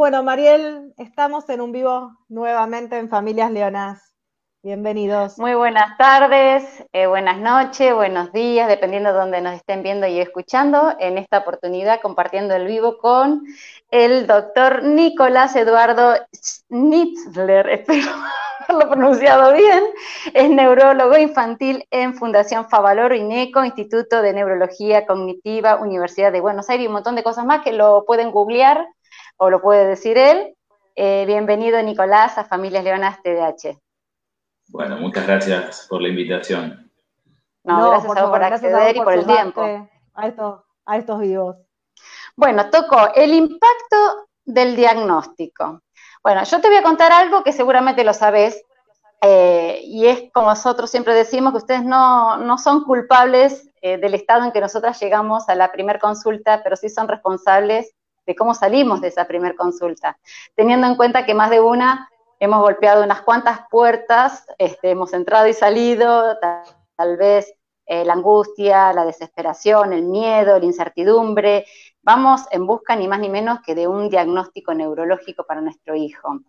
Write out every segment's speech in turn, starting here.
Bueno, Mariel, estamos en un vivo nuevamente en Familias Leonas. Bienvenidos. Muy buenas tardes, eh, buenas noches, buenos días, dependiendo de donde nos estén viendo y escuchando. En esta oportunidad compartiendo el vivo con el doctor Nicolás Eduardo Schnitzler, espero haberlo pronunciado bien, es neurólogo infantil en Fundación Favaloro INECO, Instituto de Neurología Cognitiva, Universidad de Buenos Aires y un montón de cosas más que lo pueden googlear o lo puede decir él. Eh, bienvenido, Nicolás, a Familias Leonas TDH. Bueno, muchas gracias por la invitación. No, gracias a vos por acceder y por el tiempo. A estos, a estos vivos. Bueno, tocó el impacto del diagnóstico. Bueno, yo te voy a contar algo que seguramente lo sabés, eh, y es como nosotros siempre decimos que ustedes no, no son culpables eh, del estado en que nosotras llegamos a la primera consulta, pero sí son responsables cómo salimos de esa primera consulta, teniendo en cuenta que más de una hemos golpeado unas cuantas puertas, este, hemos entrado y salido, tal, vez eh, la angustia, la desesperación, el miedo, la incertidumbre, vamos en busca ni más ni menos que de un diagnóstico neurológico para nuestro hijo.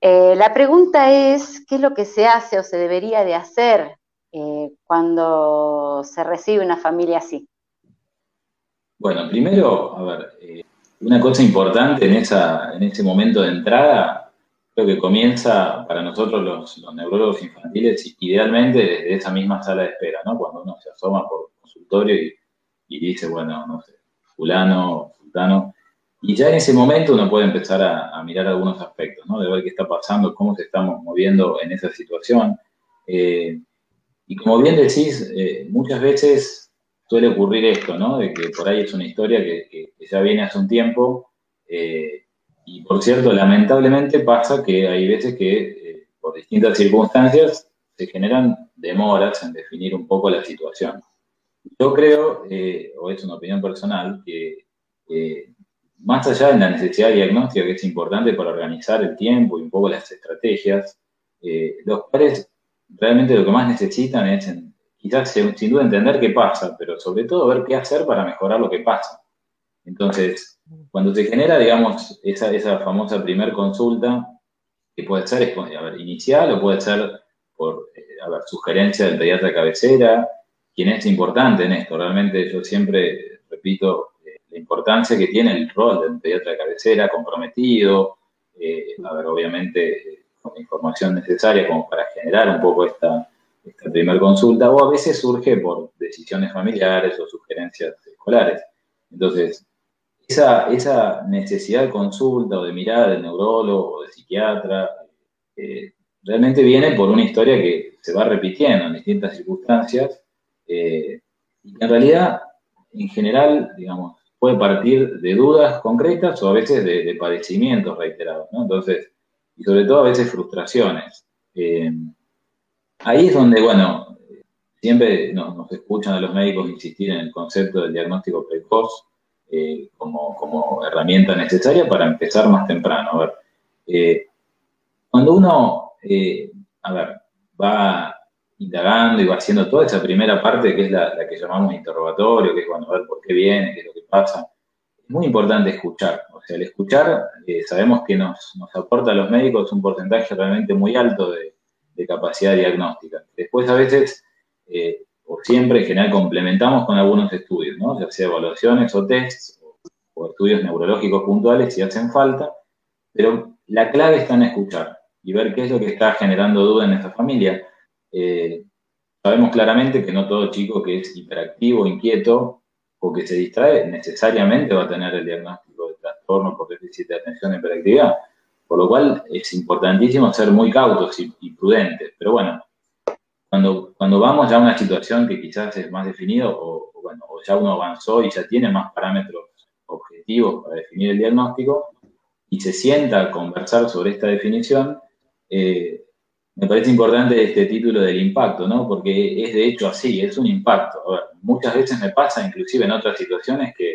Eh, la pregunta es, ¿qué es lo que se hace o se debería de hacer eh, cuando se recibe una familia así? Bueno, primero, a ver, una cosa importante en, esa, en ese momento de entrada, creo que comienza para nosotros los, neurólogos infantiles, idealmente desde esa misma sala de espera, ¿no? Cuando uno se asoma por consultorio y, dice, bueno, no sé, fulano, fulano, y ya en ese momento uno puede empezar a, mirar algunos aspectos, ¿no? De ver qué está pasando, cómo se estamos moviendo en esa situación. Eh, y como bien decís, eh, muchas veces suele ocurrir esto, ¿no? De que por ahí es una historia que, ya viene hace un tiempo. Eh, y por cierto, lamentablemente pasa que hay veces que eh, por distintas circunstancias se generan demoras en definir un poco la situación. Yo creo, eh, o es una opinión personal, que más allá de la necesidad diagnóstica que es importante para organizar el tiempo y un poco las estrategias, los padres realmente lo que más necesitan es quizás sin duda entender qué pasa, pero sobre todo ver qué hacer para mejorar lo que pasa. Entonces, cuando se genera, digamos, esa, esa famosa primer consulta, que puede ser inicial o puede ser por eh, sugerencia del pediatra cabecera, quien es importante en esto. Realmente yo siempre repito eh, la importancia que tiene el rol del pediatra cabecera, comprometido, eh, a ver, obviamente con la información necesaria como para generar un poco esta, esta primera consulta, o a veces surge por decisiones familiares o sugerencias escolares. Entonces, esa, esa necesidad de consulta o de mirada del neurólogo o de psiquiatra eh, realmente viene por una historia que se va repitiendo en distintas circunstancias eh, y en realidad, en general, digamos, puede partir de dudas concretas o a veces de, padecimientos reiterados, ¿no? Entonces, y sobre todo a veces frustraciones. Eh, Ahí es donde, bueno, siempre nos, escuchan a los médicos insistir en el concepto del diagnóstico precoz eh, como, herramienta necesaria para empezar más temprano. A ver, eh, cuando uno, eh, va indagando y va haciendo toda esa primera parte que es la, que llamamos interrogatorio, que es bueno, a ver por qué viene, qué es lo que pasa, es muy importante escuchar. O sea, el escuchar sabemos que nos, nos aporta a los médicos un porcentaje realmente muy alto de, de capacidad diagnóstica. Después a veces, eh, o siempre en general, complementamos con algunos estudios, ¿no? ya sea evaluaciones o tests o, estudios neurológicos puntuales si hacen falta, pero la clave está en escuchar y ver qué es lo que está generando duda en esa familia. Eh, sabemos claramente que no todo chico que es hiperactivo, inquieto o que se distrae necesariamente va a tener el diagnóstico de trastorno por déficit de atención e hiperactividad. Por lo cual es importantísimo ser muy cautos y, prudentes. Pero bueno, cuando, cuando vamos ya a una situación que quizás es más definido o, bueno, o ya uno avanzó y ya tiene más parámetros objetivos para definir el diagnóstico y se sienta a conversar sobre esta definición, eh, me parece importante este título del impacto, ¿no? Porque es de hecho así, es un impacto. Muchas veces me pasa, inclusive en otras situaciones, que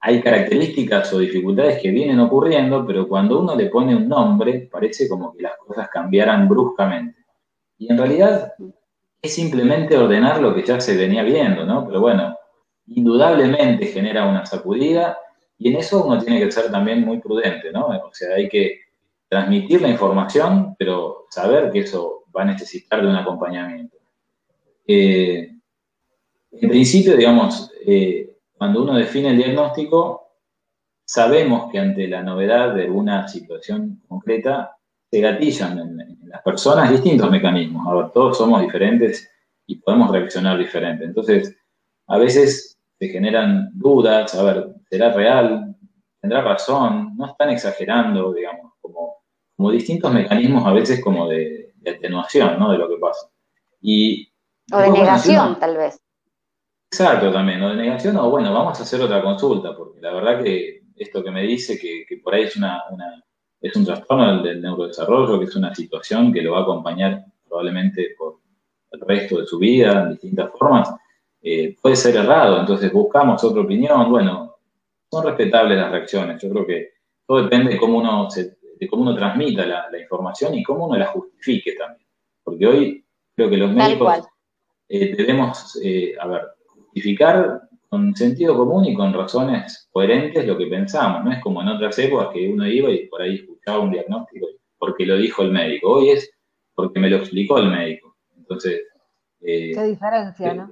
hay características o dificultades que vienen ocurriendo, pero cuando uno le pone un nombre, parece como que las cosas cambiaran bruscamente. Y en realidad es simplemente ordenar lo que ya se venía viendo, ¿no? Pero bueno, indudablemente genera una sacudida y en eso uno tiene que ser también muy prudente, ¿no? O sea, hay que transmitir la información, pero saber que eso va a necesitar de un acompañamiento. Eh, en principio, digamos, eh, cuando uno define el diagnóstico, sabemos que ante la novedad de alguna situación concreta, se gatillan en, las personas distintos mecanismos. A ver, todos somos diferentes y podemos reaccionar diferente. Entonces, a veces se generan dudas, a ver, ¿será real? ¿Tendrá razón? ¿No están exagerando, digamos, como, como distintos mecanismos a veces como de, atenuación, ¿no? De lo que pasa. Y, o de negación, tal vez. Exacto, también, o de negación, o bueno, vamos a hacer otra consulta, porque la verdad que esto que me dice, que, por ahí es una es un trastorno del, neurodesarrollo, que es una situación que lo va a acompañar probablemente por el resto de su vida en distintas formas, eh, puede ser errado. Entonces buscamos otra opinión. Bueno, son respetables las reacciones. Yo creo que todo depende de cómo uno, de cómo uno transmita la, información y cómo uno la justifique también. Porque hoy creo que los médicos eh, debemos, eh, a ver, justificar con sentido común y con razones coherentes lo que pensamos. No es como en otras épocas que uno iba y por ahí escuchaba un diagnóstico porque lo dijo el médico. Hoy es porque me lo explicó el médico. Entonces. Eh, Qué diferencia, ¿no?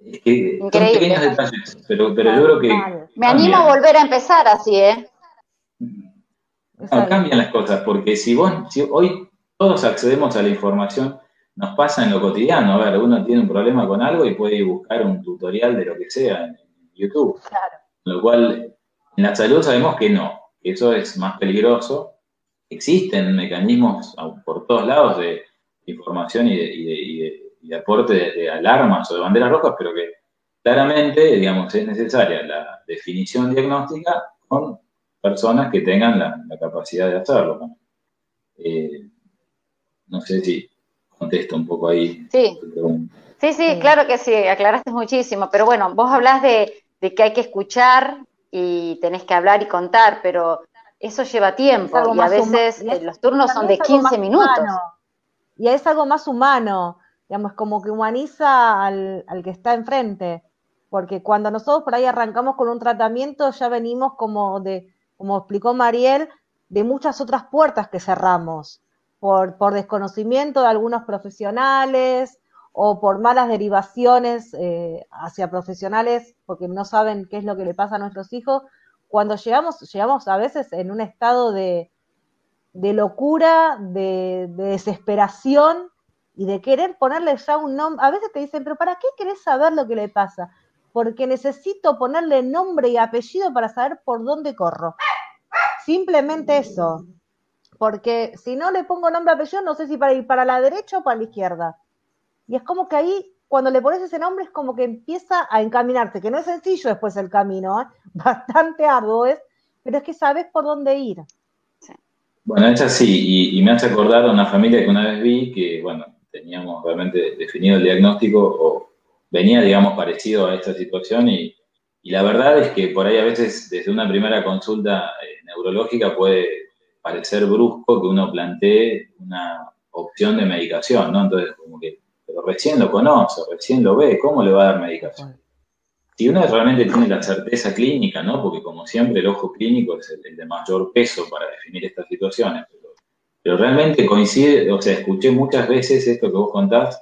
Es que son pequeños detalles, pero, pero yo creo que. Me animo a volver a empezar así, ¿eh? cambian las cosas, porque si vos, si hoy todos accedemos a la información, nos pasa en lo cotidiano. A ver, uno tiene un problema con algo y puede buscar un tutorial de lo que sea en YouTube. Claro. Lo cual, en la salud sabemos que no, que eso es más peligroso. Existen mecanismos por todos lados de información y de, aporte de, alarmas o de banderas rojas, pero que claramente, digamos, es necesaria la definición diagnóstica con personas que tengan la, capacidad de hacerlo. Eh, no sé si contesto un poco ahí. Sí. Sí, sí, claro que sí, aclaraste muchísimo, pero bueno, vos hablas de, que hay que escuchar y tenés que hablar y contar, pero eso lleva tiempo y a veces los turnos son de 15 minutos. Y es algo más humano, digamos, como que humaniza al, al que está enfrente, porque cuando nosotros por ahí arrancamos con un tratamiento ya venimos como de, como explicó Mariel, de muchas otras puertas que cerramos por, desconocimiento de algunos profesionales o por malas derivaciones eh, hacia profesionales porque no saben qué es lo que le pasa a nuestros hijos, cuando llegamos, llegamos a veces en un estado de, locura, de, desesperación y de querer ponerle ya un nombre. A veces te dicen, pero ¿para qué querés saber lo que le pasa? Porque necesito ponerle nombre y apellido para saber por dónde corro. Simplemente eso porque si no le pongo nombre a apellido, no sé si para ir para la derecha o para la izquierda. Y es como que ahí, cuando le pones ese nombre, es como que empieza a encaminarte, que no es sencillo después el camino, ¿eh? bastante arduo es, pero es que sabes por dónde ir. Bueno, es así, y, me hace acordar a una familia que una vez vi que, bueno, teníamos realmente definido el diagnóstico o venía, digamos, parecido a esta situación y, la verdad es que por ahí a veces desde una primera consulta eh, neurológica puede parecer brusco que uno plantee una opción de medicación, ¿no? Entonces, como que, pero recién lo conoce, recién lo ve, ¿cómo le va a dar medicación? Si uno realmente tiene la certeza clínica, ¿no? Porque como siempre el ojo clínico es el, de mayor peso para definir estas situaciones, pero, realmente coincide, o sea, escuché muchas veces esto que vos contás,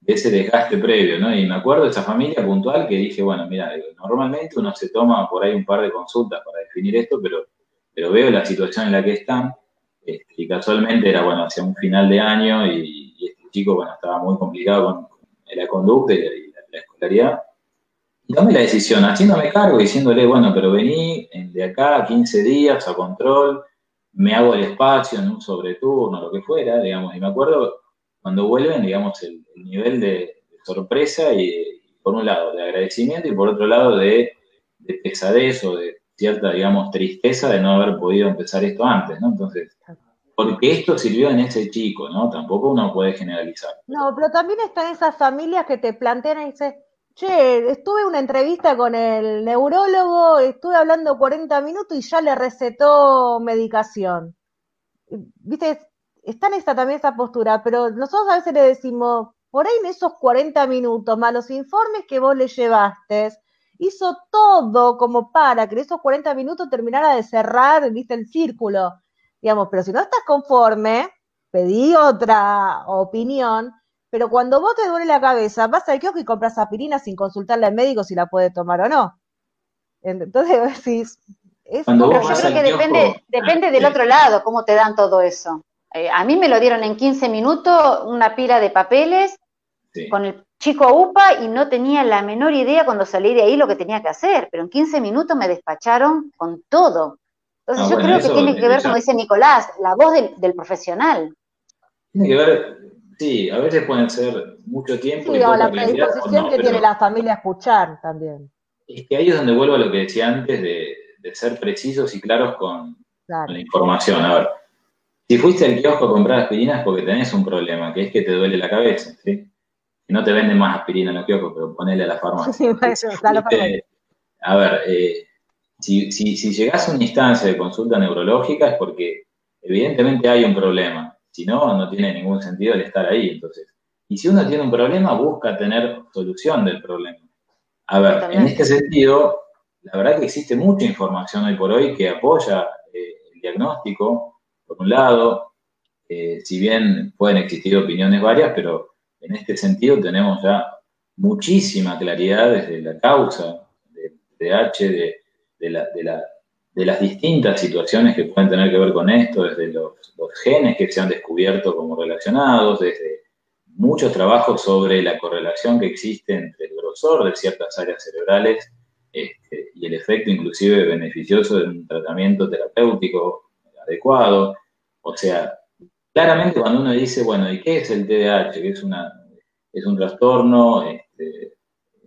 de ese desgaste previo, ¿no? Y me acuerdo de esa familia puntual que dije, bueno, mira, normalmente uno se toma por ahí un par de consultas para definir esto, pero pero veo la situación en la que están, este, y casualmente era, bueno, hacia un final de año y, este chico, bueno, estaba muy complicado con, la conducta y la, escolaridad. Y tomé la decisión, haciéndome cargo, diciéndole, bueno, pero vení de acá 15 días a control, me hago el espacio en un sobreturno, lo que fuera, digamos, y me acuerdo cuando vuelven, digamos, el, nivel de, sorpresa y, por un lado, de agradecimiento y por otro lado, de, de pesadez o de cierta, digamos, tristeza de no haber podido empezar esto antes, ¿no? Entonces, porque esto sirvió en ese chico, ¿no? Tampoco uno puede generalizar. No, pero también están esas familias que te plantean y dicen, che, estuve una entrevista con el neurólogo, estuve hablando 40 minutos y ya le recetó medicación. Viste, está en esta también esa postura, pero nosotros a veces le decimos, por ahí en esos 40 minutos, más los informes que vos le llevaste, hizo todo como para que en esos 40 minutos terminara de cerrar, viste, el círculo, digamos, pero si no estás conforme, pedí otra opinión, pero cuando vos te duele la cabeza, vas al kiosco y compras aspirina sin consultarle al médico si la puede tomar o no. Entonces decís, pero yo creo que depende, depende del otro lado, cómo te dan todo eso. Eh, a mí me lo dieron en 15 minutos, una pila de papeles, con el chico UPA y no tenía la menor idea cuando salí de ahí lo que tenía que hacer, pero en 15 minutos me despacharon con todo. Entonces ah, yo creo que tiene que ver, como dice Nicolás, la voz del, profesional. Tiene que ver, sí, a veces pueden ser mucho tiempo. Sí, o la predisposición que tiene la familia a escuchar también. Es que ahí es donde vuelvo a lo que decía antes de, ser precisos y claros con, la información. A ver, si fuiste al kiosco a comprar aspirinas porque tenés un problema, que es que te duele la cabeza, ¿sí? Que no te venden más aspirina en los kioscos, pero ponele a la farmacia. a ver, eh, si, si, si llegás a una instancia de consulta neurológica es porque evidentemente hay un problema. Si no, no tiene ningún sentido el estar ahí. Entonces, y si uno tiene un problema, busca tener solución del problema. A ver, en este sentido, la verdad que existe mucha información hoy por hoy que apoya eh, el diagnóstico, por un lado, eh, si bien pueden existir opiniones varias, pero en este sentido tenemos ya muchísima claridad desde la causa del TDAH, de, de, las distintas situaciones que pueden tener que ver con esto, desde los, los genes que se han descubierto como relacionados, desde muchos trabajos sobre la correlación que existe entre el grosor de ciertas áreas cerebrales este, y el efecto inclusive beneficioso de un tratamiento terapéutico adecuado. O sea, claramente cuando uno dice, bueno, ¿y qué es el TDAH? Que es, una, es un trastorno este,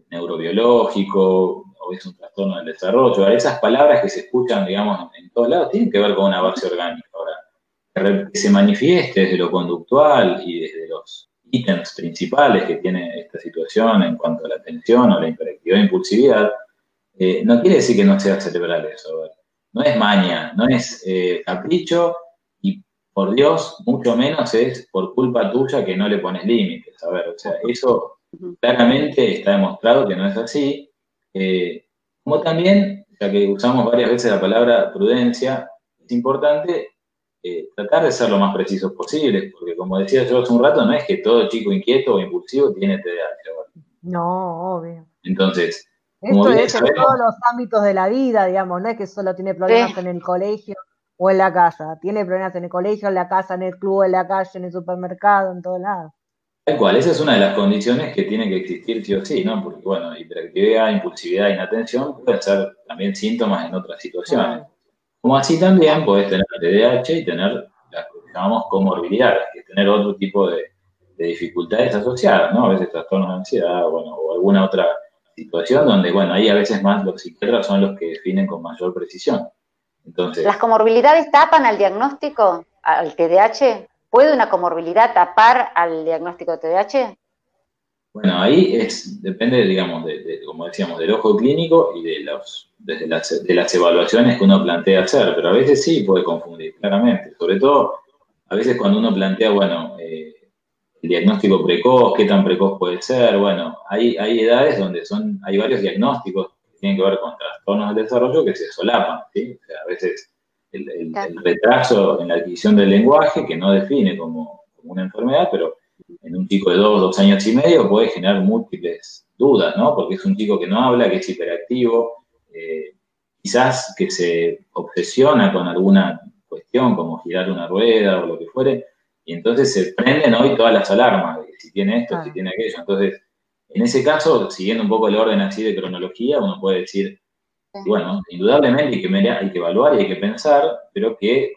neurobiológico o es un trastorno del desarrollo. Esas palabras que se escuchan, digamos, en todos lados tienen que ver con una base orgánica. Ahora, que se manifieste desde lo conductual y desde los ítems principales que tiene esta situación en cuanto a la atención o la hiperactividad e impulsividad, eh, no quiere decir que no sea cerebral eso. No es maña, no es eh, capricho por Dios, mucho menos es por culpa tuya que no le pones límites. A ver, o sea, eso claramente está demostrado que no es así. Eh, como también, ya que usamos varias veces la palabra prudencia, es importante tratar de ser lo más precisos posible, porque como decía yo hace un rato, no es que todo chico inquieto o impulsivo tiene TDAH. No, obvio. Entonces, esto es en todos los ámbitos de la vida, digamos, no es que solo tiene problemas en el colegio o en la casa, tiene problemas en el colegio, en la casa, en el club, en la calle, en el supermercado, en todos lados. Tal cual, esa es una de las condiciones que tiene que existir sí o sí, ¿no? Porque, bueno, hiperactividad, impulsividad, inatención pueden ser también síntomas en otras situaciones. Como así también puedes tener TDAH y tener las que llamamos comorbilidades, que es tener otro tipo de, de dificultades asociadas, ¿no? A veces trastornos de ansiedad, bueno, o alguna otra situación donde, bueno, ahí a veces más los psiquiatras son los que definen con mayor precisión. Entonces, ¿Las comorbilidades tapan al diagnóstico, al TDAH? ¿Puede una comorbilidad tapar al diagnóstico de TDAH? Bueno, ahí es, depende, digamos, de, como decíamos, del ojo clínico y de, los, de, las, de las evaluaciones que uno plantea hacer, pero a veces sí puede confundir, claramente. Sobre todo, a veces cuando uno plantea, bueno, eh, el diagnóstico precoz, qué tan precoz puede ser. Bueno, hay, hay edades donde son, hay varios diagnósticos tienen que ver con trastornos del desarrollo que se solapan, ¿sí? O sea, a veces el, retraso en la adquisición del lenguaje, que no define como, una enfermedad, pero en un chico de dos, dos años y medio puede generar múltiples dudas, ¿no? Porque es un chico que no habla, que es hiperactivo, eh, quizás que se obsesiona con alguna cuestión como girar una rueda o lo que fuere, y entonces se prenden hoy todas las alarmas, de si tiene esto, si tiene aquello. Entonces, en ese caso, siguiendo un poco el orden así de cronología, uno puede decir, bueno, indudablemente hay que, hay que evaluar y hay que pensar, pero que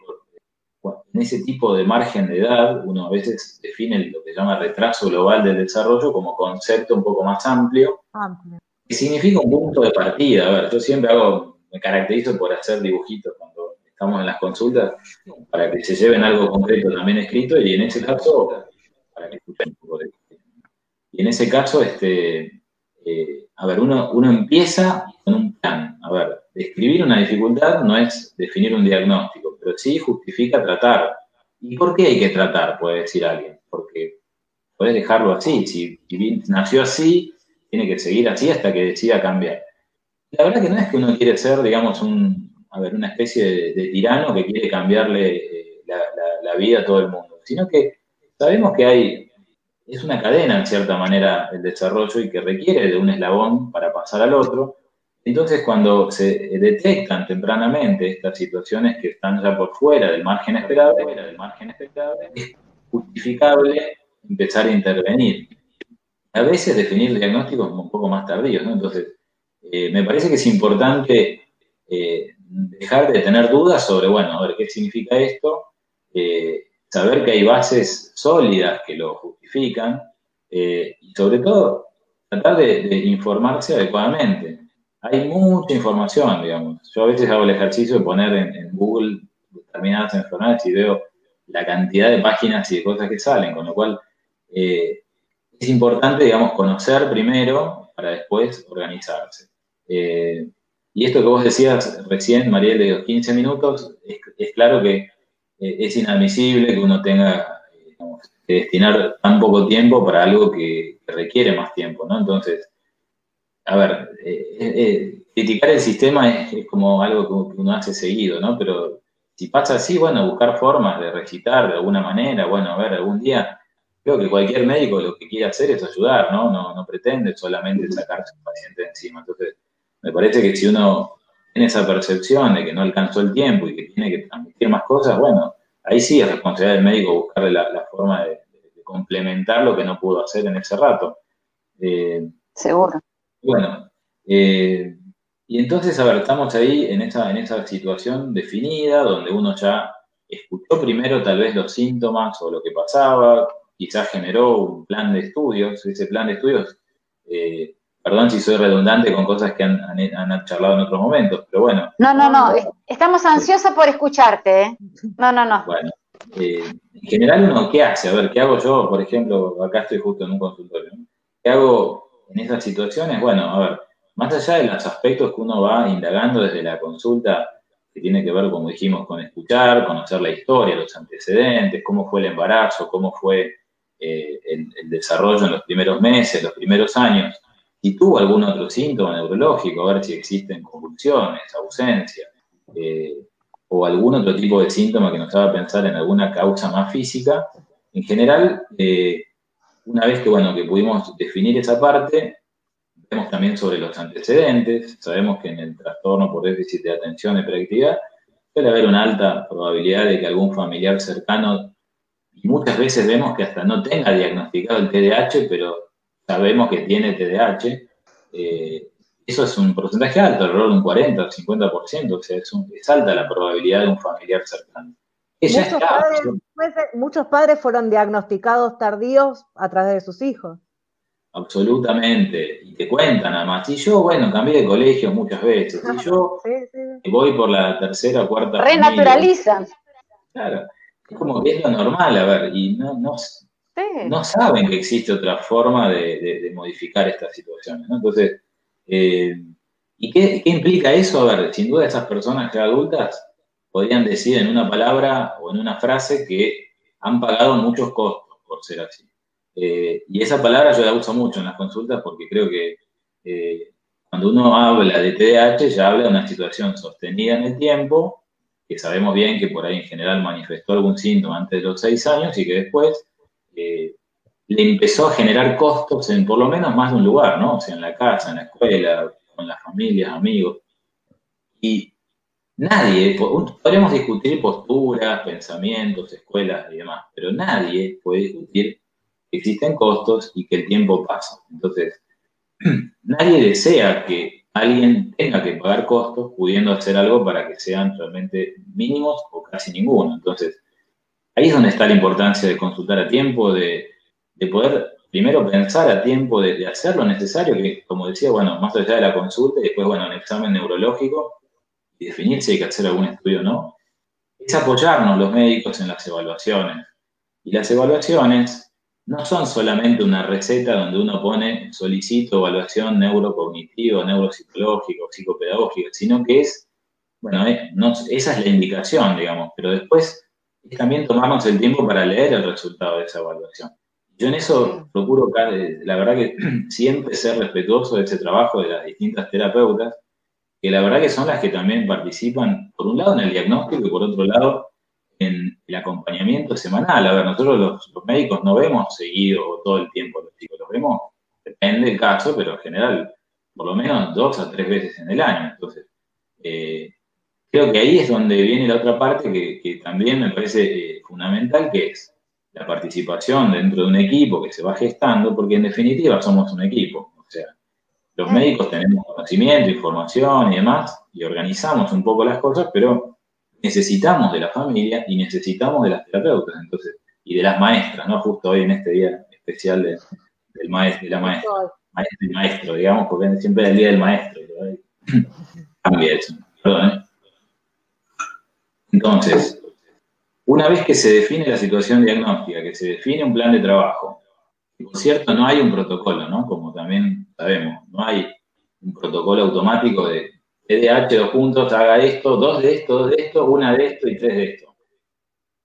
en ese tipo de margen de edad, uno a veces define lo que se llama retraso global del desarrollo como concepto un poco más amplio, amplio. que significa un punto de partida. A ver, yo siempre hago, me caracterizo por hacer dibujitos estamos en las consultas, para que se lleven algo concreto también escrito y en ese caso, para que escuchen un poco de Y en ese caso, este, eh, a ver, uno, uno empieza con un plan. A ver, describir una dificultad no es definir un diagnóstico, pero sí justifica tratar. ¿Y por qué hay que tratar? Puede decir alguien. Porque puedes dejarlo así. Si, nació así, tiene que seguir así hasta que decida cambiar. la verdad que no es que uno quiere ser, digamos, a ver, una especie de, tirano que quiere cambiarle eh, la, vida a todo el mundo, sino que sabemos que hay, es una cadena en cierta manera el desarrollo y que requiere de un eslabón para pasar al otro. Entonces, cuando se detectan tempranamente estas situaciones que están ya por fuera del margen esperable es justificable empezar a intervenir. A veces definir diagnósticos un poco más tardíos, ¿no? Entonces, eh, me parece que es importante eh, dejar de tener dudas sobre, bueno, a ver, ¿qué significa esto? Eh, saber que hay bases sólidas que lo justifican y sobre todo tratar de, informarse adecuadamente. Hay mucha información, digamos. Yo a veces hago el ejercicio de poner en, Google determinadas enfermedades y veo la cantidad de páginas y de cosas que salen, con lo cual es importante, digamos, conocer primero para después organizarse. Eh, y esto que vos decías recién, Mariel, de los 15 minutos, es, claro que eh, es inadmisible que uno tenga que destinar tan poco tiempo para algo que, requiere más tiempo, ¿no? Entonces, a ver, eh, criticar el sistema es, como algo que uno hace seguido, ¿no? Pero si pasa así, bueno, buscar formas de recitar de alguna manera, bueno, a ver, algún día creo que cualquier médico lo que quiere hacer es ayudar, ¿no? No, no pretende solamente sacarse un paciente encima. Entonces, me parece que si uno tiene esa percepción de que no alcanzó el tiempo y que tiene que transmitir más cosas, bueno, ahí sí es responsabilidad del médico buscarle la, forma de, complementar lo que no pudo hacer en ese rato. Eh, Seguro. Bueno, eh, y entonces, a ver, estamos ahí en esa, en esa situación definida, donde uno ya escuchó primero tal vez los síntomas o lo que pasaba, quizás generó un plan de estudios, ese plan de estudios eh, Perdón si soy redundante con cosas que han, charlado en otros momentos, pero bueno. No, no, no, estamos ansiosos por escucharte. ¿eh? No, no, no. Bueno, eh, en general uno, ¿qué hace? A ver, ¿qué hago yo? Por ejemplo, acá estoy justo en un consultorio. ¿Qué hago en esas situaciones? Bueno, a ver, más allá de los aspectos que uno va indagando desde la consulta, que tiene que ver, como dijimos, con escuchar, conocer la historia, los antecedentes, cómo fue el embarazo, cómo fue eh, el desarrollo en los primeros meses, los primeros años si tuvo algún otro síntoma neurológico, a ver si existen convulsiones, ausencia, eh, o algún otro tipo de síntoma que nos haga pensar en alguna causa más física. En general, eh, una vez que, bueno, que pudimos definir esa parte, vemos también sobre los antecedentes, sabemos que en el trastorno por déficit de atención y hiperactividad suele haber una alta probabilidad de que algún familiar cercano, y muchas veces vemos que hasta no tenga diagnosticado el TDAH, pero sabemos que tiene TDAH, eh, eso es un porcentaje alto, alrededor de un 40 o 50%, o sea, es, alta la probabilidad de un familiar cercano. Muchos, padres, fueron diagnosticados tardíos a través de sus hijos. Absolutamente, y te cuentan además. Y yo, bueno, cambié de colegio muchas veces. Y yo voy por la tercera o cuarta. Renaturalizan. Claro, es como que es lo normal, a ver, y no, no, no saben que existe otra forma de, modificar estas situaciones. Entonces, eh, ¿y qué, implica eso? A ver, sin duda esas personas ya adultas podrían decir en una palabra o en una frase que han pagado muchos costos por ser así. Eh, y esa palabra yo la uso mucho en las consultas porque creo que eh, cuando uno habla de TDAH ya habla de una situación sostenida en el tiempo, que sabemos bien que por ahí en general manifestó algún síntoma antes de los seis años y que después le empezó a generar costos en por lo menos más de un lugar, ¿no? O sea, en la casa, en la escuela, con las familias, amigos. Y nadie, podríamos discutir posturas, pensamientos, escuelas y demás, pero nadie puede discutir que existen costos y que el tiempo pasa. Entonces, nadie desea que alguien tenga que pagar costos pudiendo hacer algo para que sean realmente mínimos o casi ninguno. Entonces, Ahí es donde está la importancia de consultar a tiempo, de, poder primero pensar a tiempo, de, hacer lo necesario, que como decía, bueno, más allá de la consulta y después, bueno, un examen neurológico y definir si hay que hacer algún estudio o no, es apoyarnos los médicos en las evaluaciones. Y las evaluaciones no son solamente una receta donde uno pone solicito evaluación neurocognitiva, neuropsicológica psicopedagógica, sino que es, bueno, eh, esa es la indicación, digamos, pero después es también tomarnos el tiempo para leer el resultado de esa evaluación. Yo en eso procuro, la verdad que siempre ser respetuoso de ese trabajo de las distintas terapeutas que la verdad que son las que también participan, por un lado en el diagnóstico y por otro lado en el acompañamiento semanal. A ver, nosotros los, médicos no vemos seguido todo el tiempo los chicos, los vemos, depende del caso, pero en general por lo menos dos a tres veces en el año. Entonces, eh, creo que ahí es donde viene la otra parte que, también me parece eh, fundamental, que es la participación dentro de un equipo que se va gestando, porque en definitiva somos un equipo. O sea, los médicos tenemos conocimiento, información y demás, y organizamos un poco las cosas, pero necesitamos de la familia y necesitamos de las terapeutas, entonces, y de las maestras, ¿no? Justo hoy en este día especial de, del maestro, de la maestra, maestro y maestro, digamos, porque siempre es el día del maestro. Cambia eso, perdón, ¿eh? Entonces, una vez que se define la situación diagnóstica, que se define un plan de trabajo, por cierto, no hay un protocolo, ¿no? Como también sabemos, no hay un protocolo automático de EDH, dos puntos, haga esto, dos de esto, dos de esto, una de esto y tres de esto.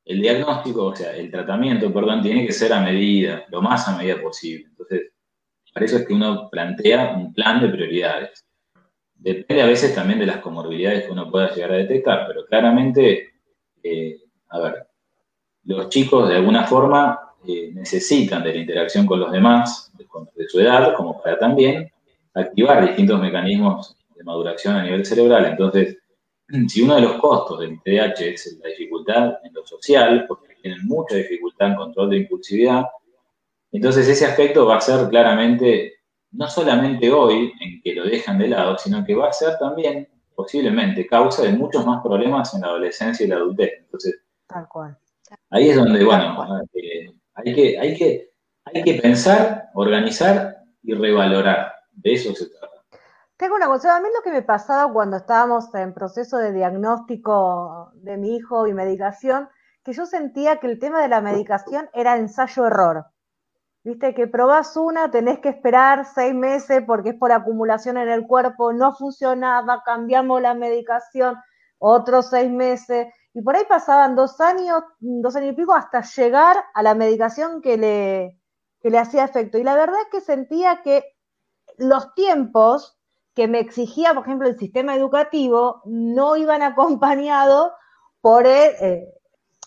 El diagnóstico, o sea, el tratamiento, perdón, tiene que ser a medida, lo más a medida posible. Entonces, para eso es que uno plantea un plan de prioridades. Depende a veces también de las comorbilidades que uno pueda llegar a detectar, pero claramente, eh, a ver, los chicos de alguna forma eh, necesitan de la interacción con los demás, de, su edad, como para también activar distintos mecanismos de maduración a nivel cerebral. Entonces, si uno de los costos del TDAH es la dificultad en lo social, porque tienen mucha dificultad en control de impulsividad, entonces ese aspecto va a ser claramente, no solamente hoy en que lo dejan de lado, sino que va a ser también posiblemente causa de muchos más problemas en la adolescencia y la adultez. Entonces, Tal cual. ahí es donde, bueno, eh, hay, que, hay, que, hay que pensar, organizar y revalorar. De eso se trata. Tengo una cosa, a mí lo que me pasaba cuando estábamos en proceso de diagnóstico de mi hijo y medicación, que yo sentía que el tema de la medicación era ensayo-error. Viste que probás una, tenés que esperar seis meses porque es por acumulación en el cuerpo, no funcionaba, cambiamos la medicación, otros seis meses, y por ahí pasaban dos años, dos años y pico, hasta llegar a la medicación que le, que le hacía efecto. Y la verdad es que sentía que los tiempos que me exigía, por ejemplo, el sistema educativo, no iban acompañados por el, eh,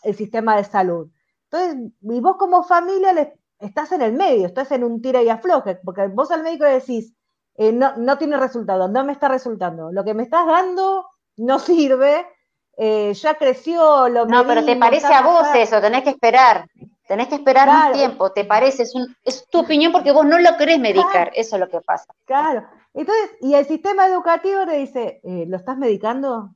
el sistema de salud. Entonces, y vos como familia les estás en el medio, estás en un tira y afloje, porque vos al médico le decís, eh, no, no tiene resultado, no me está resultando, lo que me estás dando no sirve, eh, ya creció lo No, pero te parece a vos eso, tenés que esperar, tenés que esperar un tiempo, te parece, es, es tu opinión porque vos no lo querés medicar, eso es lo que pasa. Claro, entonces, y el sistema educativo te dice, eh, ¿lo estás medicando?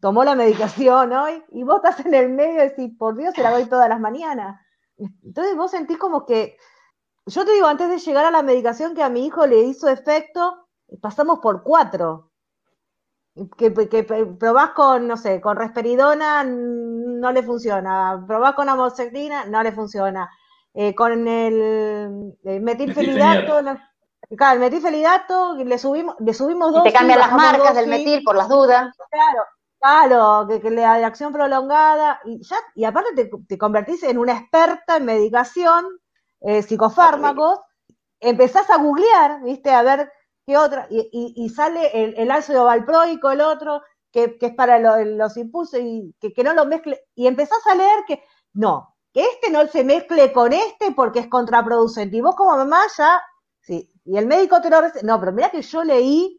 Tomó la medicación hoy y vos estás en el medio y decís, por Dios, se la doy todas las mañanas. Entonces vos sentís como que, yo te digo, antes de llegar a la medicación que a mi hijo le hizo efecto, pasamos por cuatro. Que, probás con, no sé, con resperidona no le funciona, probás con amoxicilina no le funciona, eh, con el, metilfenidato, claro, el metilfenidato le subimos, le subimos dos. Y te cambian las marcas del metil por las dudas. Claro, Claro, que, le da acción prolongada y ya, y aparte te, convertís en una experta en medicación, eh, psicofármacos, empezás a googlear, viste, a ver qué otra, y, sale el, ácido valproico, el otro, que, es para los impulsos, y que, no lo mezcle, y empezás a leer que no, que este no se mezcle con este porque es contraproducente, y vos como mamá ya, sí, y el médico te lo no, pero mira que yo leí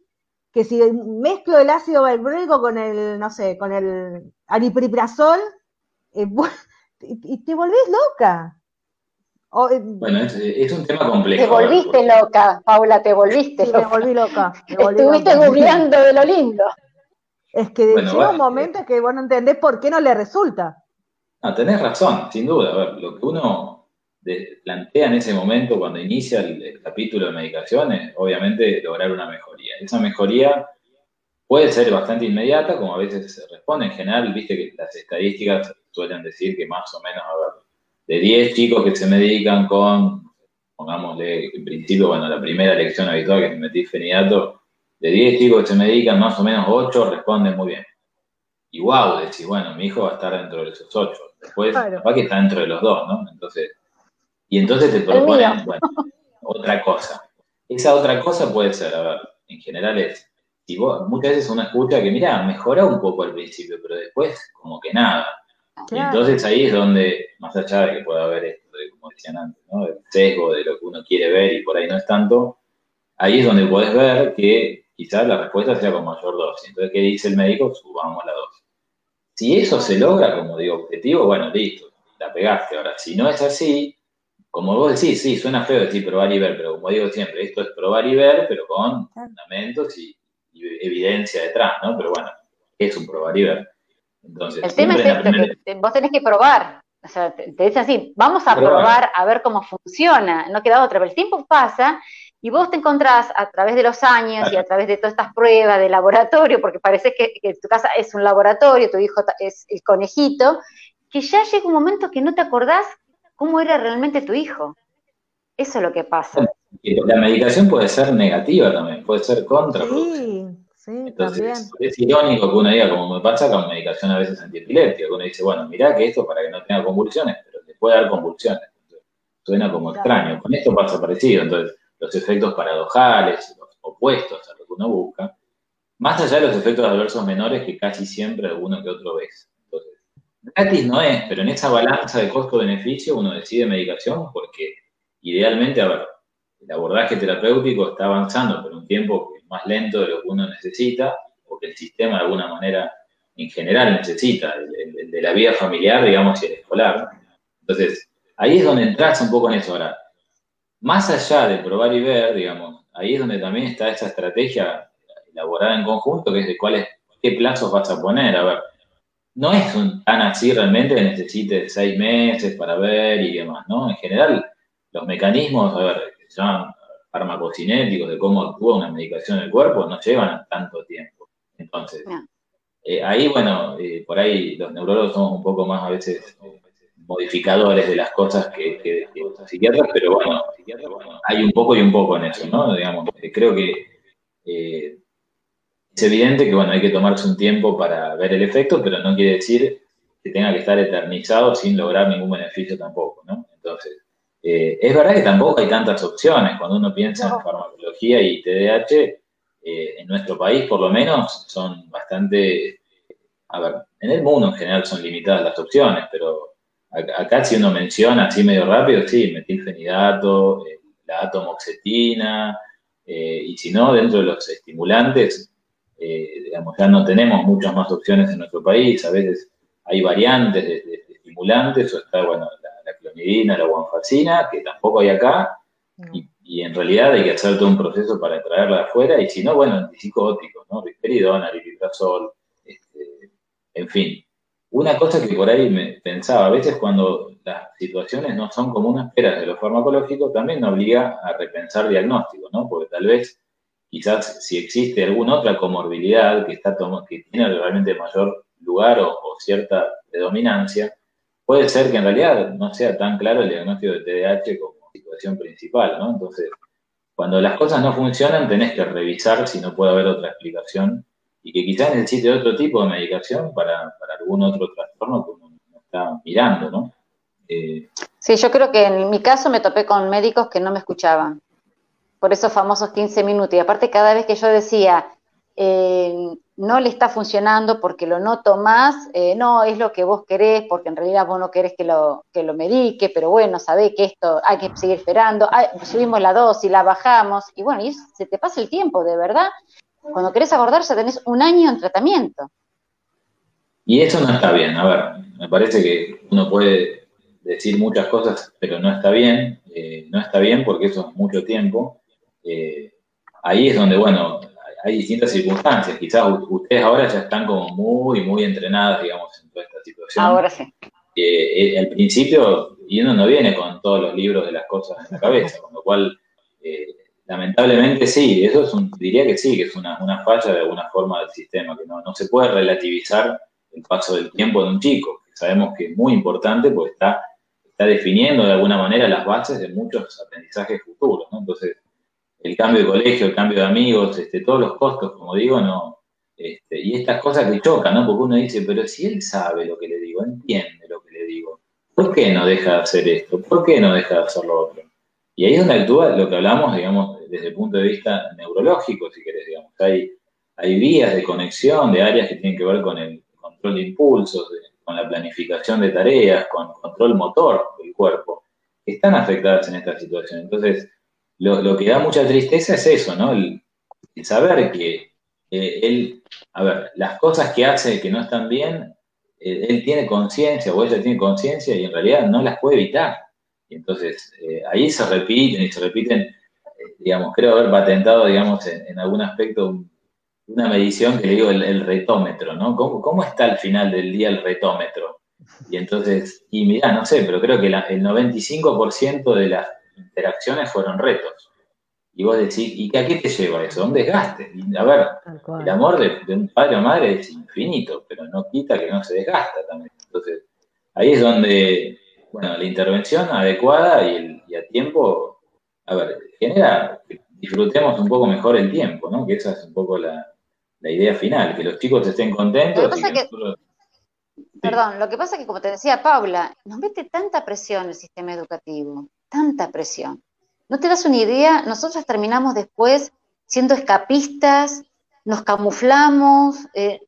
que si mezclo el ácido valproico con el, no sé, con el aripiprazol, eh, y te volvés loca. Eh, bueno, es, un tema complejo. Te volviste loca, Paula, te volviste loca. Me volví loca. Estuviste googleando de lo lindo. Es que llega un momento que vos no entendés por qué no le resulta. No, tenés razón, sin duda. A ver, lo que uno plantea en ese momento, cuando inicia el, capítulo de medicaciones, obviamente lograr una mejoría. Esa mejoría puede ser bastante inmediata, como a veces se responde. En general, viste que las estadísticas suelen decir que más o menos, a ver, de 10 chicos que se medican con, pongámosle, en principio, bueno, la primera lección habitual que es metilfenidato, de 10 chicos que se medican, más o menos 8 responden muy bien. Y wow, decís, bueno, mi hijo va a estar dentro de esos 8. Después, capaz que está dentro de los dos, ¿no? Entonces, y entonces te proponen, bueno, otra cosa. Esa otra cosa puede ser, a ver, en general es, si vos, muchas veces uno escucha que, mira, mejora un poco al principio, pero después como que nada. entonces ahí es donde, más allá de que pueda haber esto, de, como decían antes, ¿no? el sesgo de lo que uno quiere ver y por ahí no es tanto, ahí es donde podés ver que quizás la respuesta sea con mayor dosis. Entonces, ¿qué dice el médico? Subamos la dosis. Si eso se logra como digo objetivo, bueno, listo, la pegaste. Ahora, si no es así, como vos decís, sí, suena feo decir probar y ver, pero como digo siempre, esto es probar y ver, pero con fundamentos y, evidencia detrás, ¿no? Pero bueno, es un probar y ver. Entonces, el tema es esto, que vos tenés que probar. O sea, te, dice así, vamos a probar a ver cómo funciona. No queda otra, pero el tiempo pasa y vos te encontrás a través de los años y a través de todas estas pruebas de laboratorio, porque parece que, que, tu casa es un laboratorio, tu hijo es el conejito, que ya llega un momento que no te acordás cómo era realmente tu hijo. Eso es lo que pasa. La medicación puede ser negativa también, puede ser contra. Sí, sí, Entonces, es irónico que uno diga, como me pasa con medicación a veces antiepiléptica, que uno dice, bueno, mirá que esto para que no tenga convulsiones, pero te puede dar convulsiones. suena como extraño. Con esto pasa parecido. Entonces, los efectos paradojales, los opuestos a lo que uno busca, más allá de los efectos adversos menores que casi siempre alguno que otro ves. Gratis no es, pero en esa balanza de costo-beneficio uno decide medicación porque idealmente, a ver, el abordaje terapéutico está avanzando por un tiempo más lento de lo que uno necesita o que el sistema de alguna manera en general necesita, el, de la vida familiar, digamos, y el escolar. Entonces, ahí es donde entras un poco en eso. Ahora, más allá de probar y ver, digamos, ahí es donde también está esa estrategia elaborada en conjunto, que es de cuáles, qué plazos vas a poner. A ver, no es un, tan así realmente que necesites seis meses para ver y demás, ¿no? En general, los mecanismos, a ver, que se llaman farmacocinéticos, de cómo actúa una medicación en el cuerpo, no llevan tanto tiempo. Entonces, eh, ahí, bueno, eh, por ahí los neurólogos somos un poco más a veces modificadores de las cosas que, que, los psiquiatras, pero bueno, hay un poco y un poco en eso, ¿no? Digamos, eh, creo que es evidente que, bueno, hay que tomarse un tiempo para ver el efecto, pero no quiere decir que tenga que estar eternizado sin lograr ningún beneficio tampoco, ¿no? Entonces, eh, es verdad que tampoco hay tantas opciones. Cuando uno piensa en farmacología y TDAH, eh, en nuestro país por lo menos son bastante, a ver, en el mundo en general son limitadas las opciones, pero acá si uno menciona así medio rápido, sí, metilfenidato, eh, la atomoxetina, y si no, dentro de los estimulantes, eh, digamos, ya no tenemos muchas más opciones en nuestro país, a veces hay variantes de, estimulantes, o está, bueno, la, clonidina, la guanfacina, que tampoco hay acá, y, en realidad hay que hacer todo un proceso para traerla de afuera, y si no, bueno, antipsicóticos, ¿no? Risperidona, ripiprazol, este, en fin. Una cosa que por ahí me pensaba, a veces cuando las situaciones no son como unas esperas de lo farmacológico, también nos obliga a repensar diagnósticos, ¿no? Porque tal vez quizás si existe alguna otra comorbilidad que, está que tiene realmente mayor lugar o, cierta predominancia, puede ser que en realidad no sea tan claro el diagnóstico de TDAH como situación principal, ¿no? Entonces, cuando las cosas no funcionan, tenés que revisar si no puede haber otra explicación y que quizás necesite otro tipo de medicación para, algún otro trastorno que uno no está mirando, ¿no? Eh, sí, yo creo que en mi caso me topé con médicos que no me escuchaban por esos famosos 15 minutos. Y aparte, cada vez que yo decía, eh, no le está funcionando porque lo noto más, eh, no, es lo que vos querés, porque en realidad vos no querés que lo, que lo medique, pero bueno, sabés que esto hay que seguir esperando, subimos la dosis, la bajamos, y bueno, y se te pasa el tiempo, de verdad. Cuando querés abordar ya tenés un año en tratamiento. Y eso no está bien, a ver, me parece que uno puede decir muchas cosas, pero no está bien, eh, no está bien porque eso es mucho tiempo, eh, ahí es donde, bueno, hay distintas circunstancias. Quizás ustedes ahora ya están como muy, muy entrenadas, digamos, en toda esta situación. Ahora sí. Eh, al principio, y uno no viene con todos los libros de las cosas en la cabeza, con lo cual, eh, lamentablemente sí, eso es un, diría que sí, que es una, falla de alguna forma del sistema, que no, no se puede relativizar el paso del tiempo de un chico, que sabemos que es muy importante porque está, está definiendo de alguna manera las bases de muchos aprendizajes futuros, ¿no? Entonces, el cambio de colegio, el cambio de amigos, este, todos los costos, como digo, no. Este, y estas cosas que chocan, ¿no? Porque uno dice, pero si él sabe lo que le digo, entiende lo que le digo, ¿por qué no deja de hacer esto? ¿Por qué no deja de hacer lo otro? Y ahí es donde actúa lo que hablamos, digamos, desde el punto de vista neurológico, si querés, digamos. Hay, hay vías de conexión de áreas que tienen que ver con el control de impulsos, con la planificación de tareas, con control motor del cuerpo, que están afectadas en esta situación. Entonces, lo, que da mucha tristeza es eso, ¿no? El, saber que eh, él, a ver, las cosas que hace que no están bien, eh, él tiene conciencia o ella tiene conciencia y en realidad no las puede evitar. Y entonces eh, ahí se repiten y se repiten, digamos, creo haber patentado, digamos, en, algún aspecto una medición que le digo el, retómetro, ¿no? ¿Cómo, ¿Cómo, está al final del día el retómetro? Y entonces, y mira, no sé, pero creo que el 95% de las interacciones fueron retos. Y vos decís, ¿y a qué te lleva eso? Un desgaste. a ver, el amor de, un padre o madre es infinito, pero no quita que no se desgasta también. Entonces, ahí es donde, bueno, la intervención adecuada y, el, a tiempo, a ver, genera que disfrutemos un poco mejor el tiempo, ¿no? Que esa es un poco la, idea final, que los chicos estén contentos. Perdón, lo que pasa es que, como te decía Paula, nos mete tanta presión el sistema educativo, tanta presión. No te das una idea, nosotros terminamos después siendo escapistas, nos camuflamos, eh,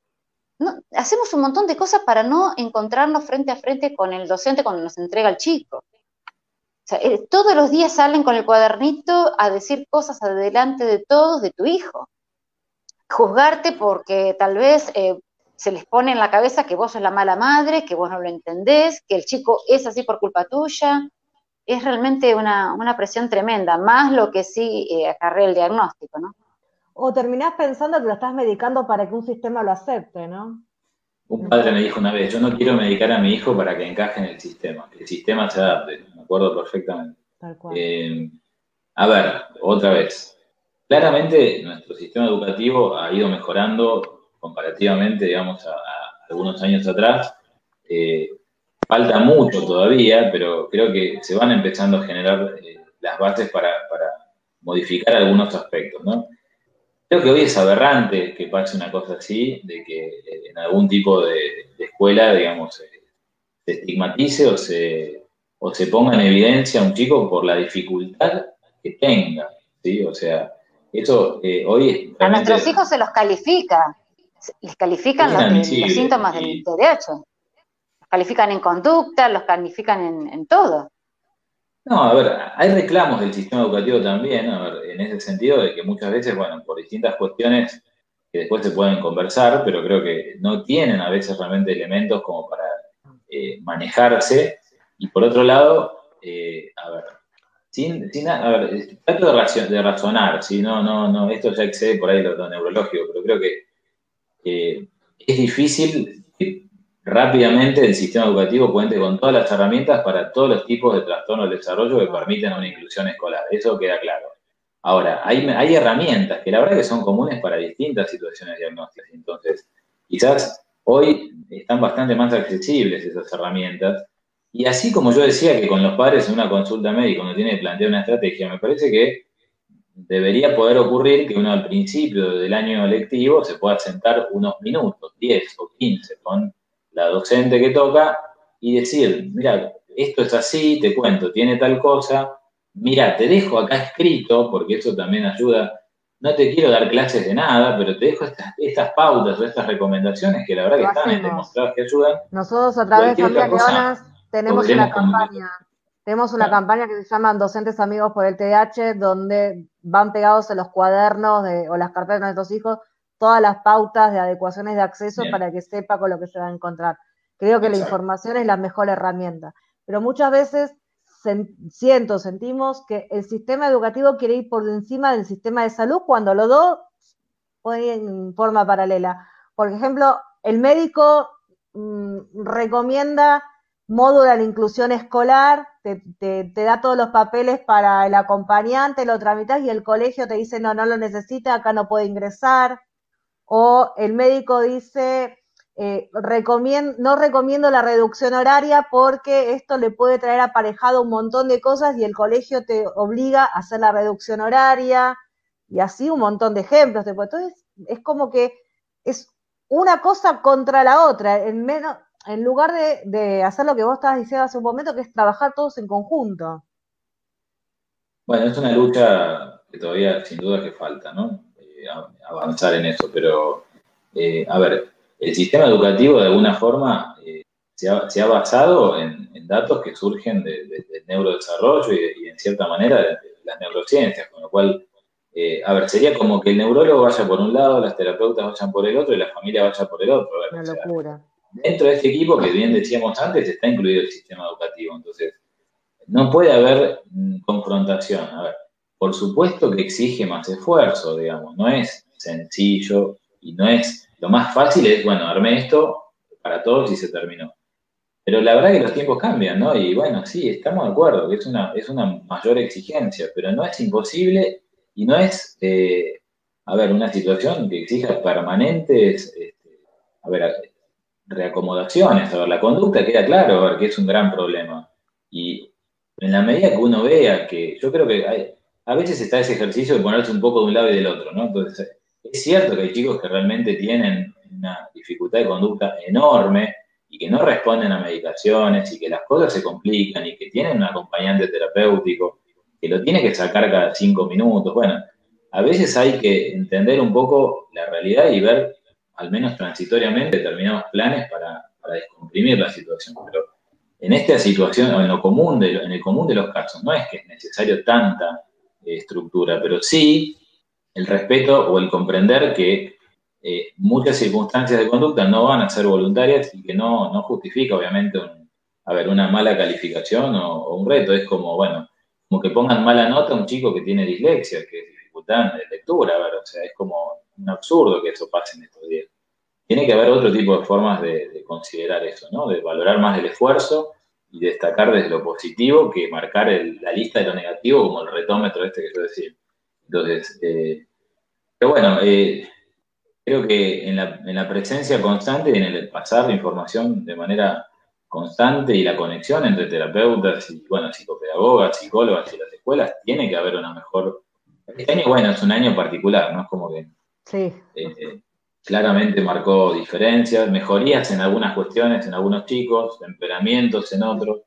hacemos un montón de cosas para no encontrarnos frente a frente con el docente cuando nos entrega el chico. Eh, todos los días salen con el cuadernito a decir cosas adelante de todos de tu hijo. Juzgarte porque tal vez eh, se les pone en la cabeza que vos sos la mala madre, que vos no lo entendés, que el chico es así por culpa tuya es realmente una, presión tremenda, más lo que sí eh, acarrea el diagnóstico, ¿no? O terminás pensando que lo estás medicando para que un sistema lo acepte, ¿no? Un padre me dijo una vez, yo no quiero medicar a mi hijo para que encaje en el sistema, que el sistema se adapte, me acuerdo perfectamente. Tal cual. Eh, a ver, otra vez, claramente nuestro sistema educativo ha ido mejorando comparativamente, digamos, a, algunos años atrás. Eh, Falta mucho todavía, pero creo que se van empezando a generar eh, las bases para, modificar algunos aspectos, ¿no? Creo que hoy es aberrante que pase una cosa así, de que eh, en algún tipo de, escuela, digamos, eh, se estigmatice o se, o se ponga en evidencia a un chico por la dificultad que tenga, ¿sí? O sea, eso hoy... A nuestros hijos se los califica, les califican los, síntomas del TDAH califican en conducta, los califican en, todo. No, a ver, hay reclamos del sistema educativo también, a ver, en ese sentido de que muchas veces, bueno, por distintas cuestiones que después se pueden conversar, pero creo que no tienen a veces realmente elementos como para eh, manejarse. Y por otro lado, eh, a ver, sin, sin a ver, trato de, de razonar, ¿sí? no, no, no, esto ya excede por ahí lo, neurológico, pero creo que eh, es difícil rápidamente el sistema educativo cuente con todas las herramientas para todos los tipos de trastornos del desarrollo que permiten una inclusión escolar. Eso queda claro. Ahora, hay, hay herramientas que la verdad que son comunes para distintas situaciones diagnósticas. Entonces, quizás hoy están bastante más accesibles esas herramientas. Y así como yo decía que con los padres en una consulta médica uno tiene que plantear una estrategia, me parece que debería poder ocurrir que uno al principio del año lectivo se pueda sentar unos minutos, 10 o 15, con la docente que toca y decir, mira, esto es así, te cuento, tiene tal cosa, mira, te dejo acá escrito, porque eso también ayuda, no te quiero dar clases de nada, pero te dejo estas, pautas o estas recomendaciones que la verdad que están demostradas que ayudan. Nosotros a través de Familia tenemos una campaña, tenemos una campaña que se llama Docentes Amigos por el TDAH, donde van pegados en los cuadernos de, o las carpetas de nuestros hijos todas las pautas de adecuaciones de acceso para que sepa con lo que se va a encontrar. Creo que la información es la mejor herramienta, pero muchas veces siento, sentimos que el sistema educativo quiere ir por encima del sistema de salud cuando los dos pueden en forma paralela. Por ejemplo, el médico mm, recomienda módulo de la inclusión escolar, te, te, da todos los papeles para el acompañante, lo tramitas y el colegio te dice, no, no lo necesita, acá no puede ingresar o el médico dice, eh, no recomiendo la reducción horaria porque esto le puede traer aparejado un montón de cosas y el colegio te obliga a hacer la reducción horaria y así un montón de ejemplos. Entonces, es como que es una cosa contra la otra, en, menos, en lugar de, de hacer lo que vos estabas diciendo hace un momento, que es trabajar todos en conjunto. Bueno, es una lucha que todavía sin duda que falta, ¿no? Avanzar en eso, pero, a ver, el sistema educativo de alguna forma se ha, basado en, datos que surgen del neurodesarrollo y, en cierta manera de, las neurociencias, con lo cual, eh, a ver, sería como que el neurólogo vaya por un lado, las terapeutas vayan por el otro y la familia vaya por el otro. Una locura. Dentro de este equipo, que bien decíamos antes, está incluido el sistema educativo, entonces no puede haber mm, confrontación. A ver, por supuesto que exige más esfuerzo, digamos, no es sencillo y no es, lo más fácil es, bueno, armé esto para todos y se terminó. Pero la verdad que los tiempos cambian, ¿no? Y bueno, sí, estamos de acuerdo, que es una, es una mayor exigencia, pero no es imposible y no es, eh, a ver, una situación que exija permanentes, este, a ver, reacomodaciones. A ver, la conducta queda claro, a ver, que es un gran problema. Y en la medida que uno vea que, yo creo que hay, a veces está ese ejercicio de ponerse un poco de un lado y del otro, ¿no? Entonces, es cierto que hay chicos que realmente tienen una dificultad de conducta enorme, y que no responden a medicaciones y que las cosas se complican y que tienen un acompañante terapéutico que lo tiene que sacar cada cinco minutos. Bueno, a veces hay que entender un poco la realidad y ver, al menos transitoriamente, determinados planes para, descomprimir la situación. Pero en esta situación, o en, lo común de, en el común de los casos, no es que es necesario tanta estructura, pero sí el respeto o el comprender que eh, muchas circunstancias de conducta no van a ser voluntarias y que no, no justifica, obviamente, ver, una mala calificación o, un reto. Es como, bueno, como que pongan mala nota a un chico que tiene dislexia, que es dificultad de lectura, a o sea, es como un absurdo que eso pase en estos días. Tiene que haber otro tipo de formas de, considerar eso, ¿no? De valorar más el esfuerzo y destacar desde lo positivo que marcar la lista de lo negativo como el retómetro este que yo decía. Entonces, eh, pero bueno, eh, creo que en la, presencia constante y en el pasar la información de manera constante y la conexión entre terapeutas y, bueno, psicopedagogas, psicólogas y las escuelas, tiene que haber una mejor... Este año, bueno, es un año particular, ¿no? Es como que sí. Eh, claramente marcó diferencias, mejorías en algunas cuestiones en algunos chicos, temperamientos en otros.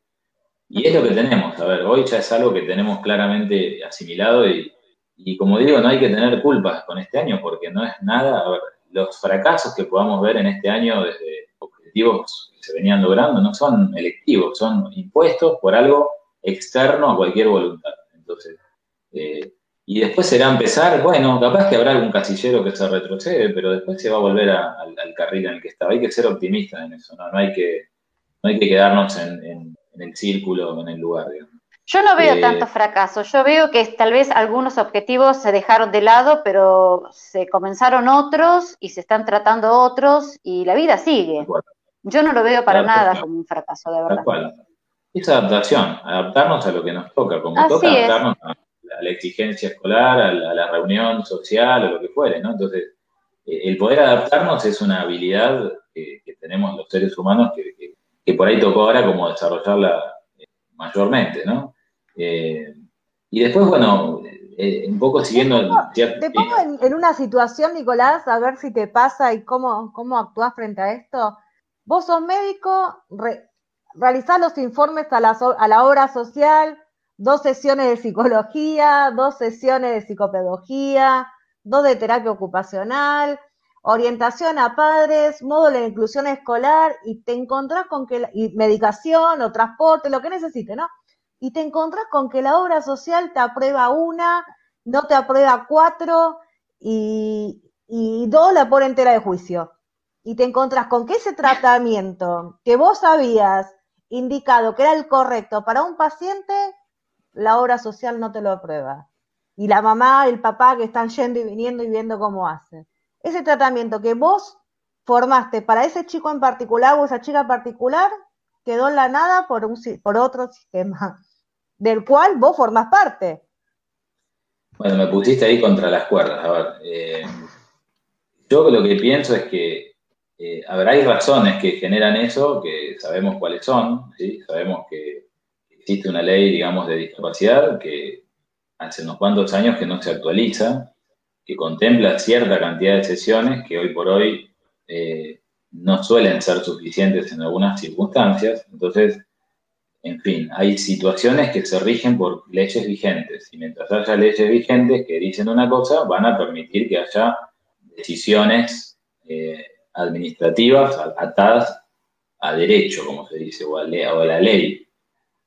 Y es lo que tenemos, a ver, hoy ya es algo que tenemos claramente asimilado y, y como digo, no hay que tener culpas con este año porque no es nada, los fracasos que podamos ver en este año desde objetivos que se venían logrando no son electivos, son impuestos por algo externo a cualquier voluntad. Entonces, eh, y después será empezar, bueno, capaz que habrá algún casillero que se retrocede, pero después se va a volver al, carril en el que estaba. Hay que ser optimistas en eso, ¿no? No hay que, no hay que quedarnos en, en, en el círculo, en el lugar, digamos. Yo no veo tanto fracaso, yo veo que tal vez algunos objetivos se dejaron de lado, pero se comenzaron otros y se están tratando otros y la vida sigue. Yo no lo veo para nada como un fracaso, de verdad. Es adaptación, adaptarnos a lo que nos toca, como toca adaptarnos a, la exigencia escolar, a la, reunión social o lo que fuere, ¿no? Entonces, eh, el poder adaptarnos es una habilidad que, tenemos los seres humanos que, que, por ahí tocó ahora como desarrollarla eh, mayormente, ¿no? Eh, y después, bueno, eh, un poco siguiendo... Te pongo, en, una situación, Nicolás, a ver si te pasa y cómo, cómo actúas frente a esto. Vos sos médico, realizás los informes a la, a la obra social, dos sesiones de psicología, dos sesiones de psicopedagogía, dos de terapia ocupacional, orientación a padres, módulo de inclusión escolar y te encontrás con que, y medicación o transporte, lo que necesites, ¿no? y te encontrás con que la obra social te aprueba una, no te aprueba cuatro y, dos la pone entera de juicio. Y te encontrás con que ese tratamiento que vos habías indicado que era el correcto para un paciente, la obra social no te lo aprueba. Y la mamá, el papá que están yendo y viniendo y viendo cómo hace. Ese tratamiento que vos formaste para ese chico en particular o esa chica en particular, quedó en la nada por, un, por otro sistema del cual vos formás parte. Bueno, me pusiste ahí contra las cuerdas. A ver, eh, yo lo que pienso es que, eh, hay razones que generan eso, que sabemos cuáles son, ¿sí? sabemos que existe una ley, digamos, de discapacidad que hace unos cuantos años que no se actualiza, que contempla cierta cantidad de sesiones que hoy por hoy eh, no suelen ser suficientes en algunas circunstancias. Entonces, en fin, hay situaciones que se rigen por leyes vigentes y mientras haya leyes vigentes que dicen una cosa, van a permitir que haya decisiones eh, administrativas atadas a derecho, como se dice, o a, la ley.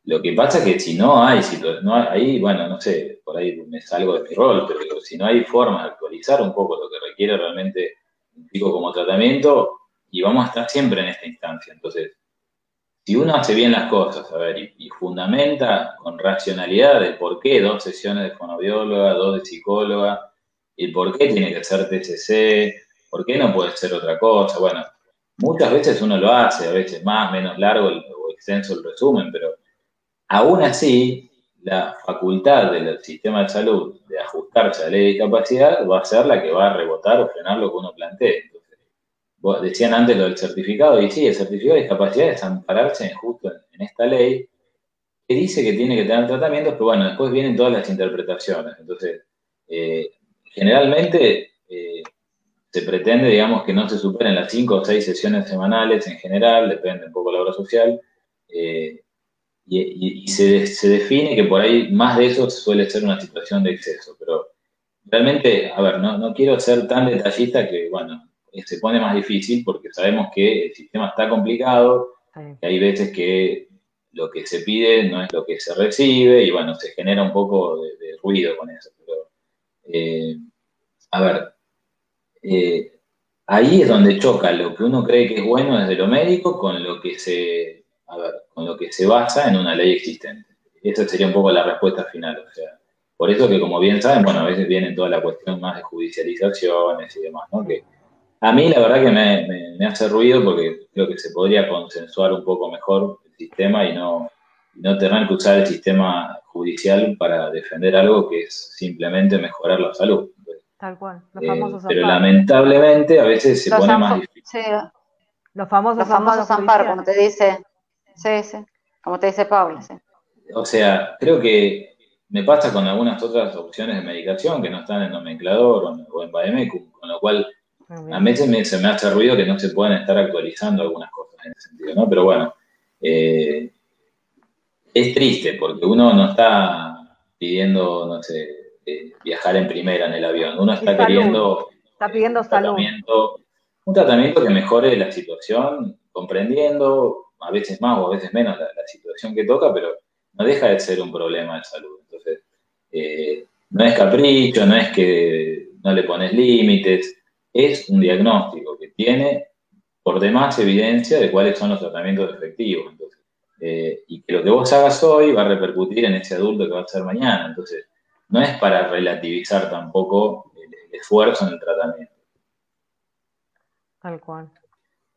Lo que pasa es que si no hay, no hay, bueno, no sé, por ahí me salgo de mi rol, pero si no hay forma de actualizar un poco lo que requiere realmente un pico como tratamiento, y vamos a estar siempre en esta instancia. Entonces, si uno hace bien las cosas, a ver, y, fundamenta con racionalidad el por qué dos sesiones de fonobióloga, dos de psicóloga, el por qué tiene que ser TCC, por qué no puede ser otra cosa, bueno, muchas veces uno lo hace, a veces más, menos largo o extenso el resumen, pero aún así, la facultad del sistema de salud de ajustarse a la ley de discapacidad va a ser la que va a rebotar o frenar lo que uno plantee decían antes lo del certificado, y sí, el certificado de discapacidad es ampararse justo en, esta ley que dice que tiene que tener tratamientos, pero bueno, después vienen todas las interpretaciones. Entonces, eh, generalmente eh, se pretende, digamos, que no se superen las cinco o seis sesiones semanales en general, depende un poco de la obra social, eh, y, se, se, define que por ahí más de eso suele ser una situación de exceso, pero realmente, a ver, no, no quiero ser tan detallista que, bueno, se pone más difícil porque sabemos que el sistema está complicado, que hay veces que lo que se pide no es lo que se recibe y bueno, se genera un poco de, ruido con eso. Pero, eh, a ver, eh, ahí es donde choca lo que uno cree que es bueno desde lo médico con lo que se, con lo que se basa en una ley existente. Esa sería un poco la respuesta final. O sea, por eso que como bien saben, bueno, a veces viene toda la cuestión más de judicializaciones y demás, ¿no? Que, a mí la verdad que me, hace ruido porque creo que se podría consensuar un poco mejor el sistema y no, no tener que usar el sistema judicial para defender algo que es simplemente mejorar la salud. Tal cual, los eh, famosos Pero lamentablemente a veces se pone más difícil. Los famosos, los famosos amparos, como te dice, sí, sí, como te dice Pablo. O sea, creo que me pasa con algunas otras opciones de medicación que no están en nomenclador o en BAEMECUM, con lo cual a veces se me hace ruido que no se pueden estar actualizando algunas cosas en ese sentido, ¿no? Pero bueno, eh, es triste porque uno no está pidiendo, no sé, eh, viajar en primera en el avión. Uno está queriendo... Está pidiendo un salud. Tratamiento, un tratamiento que mejore la situación, comprendiendo a veces más o a veces menos la, situación que toca, pero no deja de ser un problema de salud. Entonces, eh, no es capricho, no es que no le pones límites, es un diagnóstico que tiene por demás evidencia de cuáles son los tratamientos efectivos. Eh, y que lo que vos hagas hoy va a repercutir en ese adulto que va a ser mañana. Entonces, no es para relativizar tampoco el, esfuerzo en el tratamiento. Tal cual.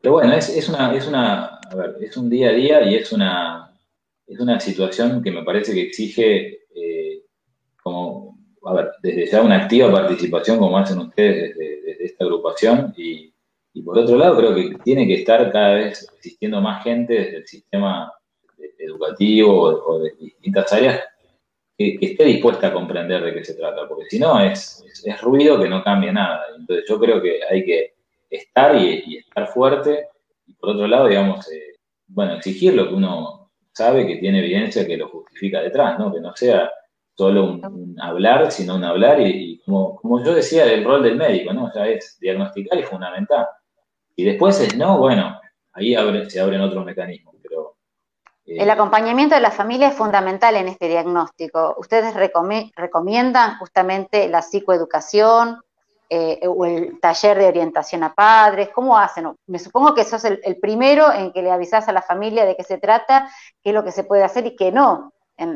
Pero bueno, es, una, es una, es un día a día y es una, es una situación que me parece que exige eh, como a ver, desde ya una activa participación como hacen ustedes desde, esta agrupación y, por otro lado creo que tiene que estar cada vez existiendo más gente desde el sistema educativo o, de distintas áreas que, esté dispuesta a comprender de qué se trata, porque si no es, es, ruido que no cambia nada. Entonces yo creo que hay que estar y, estar fuerte y por otro lado, digamos, eh, bueno, exigir lo que uno sabe que tiene evidencia que lo justifica detrás, ¿no? Que no sea solo un, hablar, sino un hablar y, como, yo decía, el rol del médico, ¿no? Sea, es diagnosticar y fundamental. Y después es no, bueno, ahí se abren otros mecanismos, pero... Eh, el acompañamiento de la familia es fundamental en este diagnóstico. ¿Ustedes recomiendan justamente la psicoeducación eh, o el taller de orientación a padres? ¿Cómo hacen? Me supongo que sos el, el primero en que le avisás a la familia de qué se trata, qué es lo que se puede hacer y qué no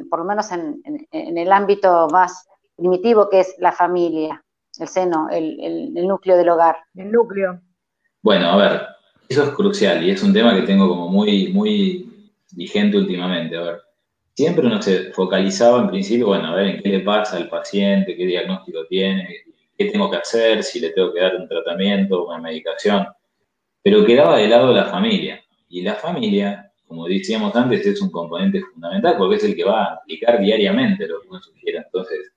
por lo menos en, el ámbito más primitivo que es la familia, el seno, el, núcleo del hogar. El núcleo. Bueno, a ver, eso es crucial y es un tema que tengo como muy, muy vigente últimamente. A ver, siempre uno se focalizaba en principio, bueno, a ver en qué le pasa al paciente, qué diagnóstico tiene, qué tengo que hacer, si le tengo que dar un tratamiento, una medicación, pero quedaba de lado la familia. Y la familia como decíamos antes, es un componente fundamental porque es el que va a aplicar diariamente lo que uno sugiera. Entonces,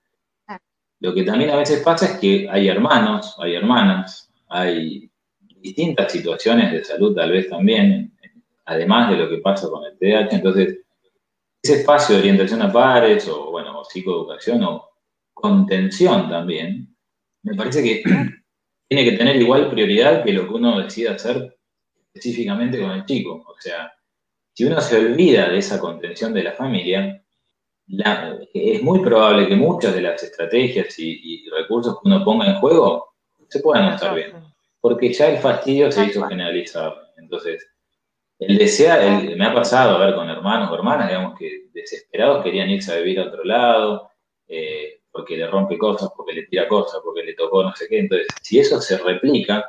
lo que también a veces pasa es que hay hermanos, hay hermanas, hay distintas situaciones de salud tal vez también, además de lo que pasa con el TDAH. Entonces, ese espacio de orientación a pares o, bueno, psicoeducación o contención también, me parece que tiene que tener igual prioridad que lo que uno decida hacer específicamente con el chico. O sea, si uno se olvida de esa contención de la familia, es muy probable que muchas de las estrategias y, recursos que uno ponga en juego se puedan estar bien. Porque ya el fastidio se hizo generalizado. Entonces, el desear, me ha pasado a ver con hermanos o hermanas, digamos, que desesperados querían irse a vivir a otro lado, eh, porque le rompe cosas, porque le tira cosas, porque le tocó no sé qué. Entonces, si eso se replica,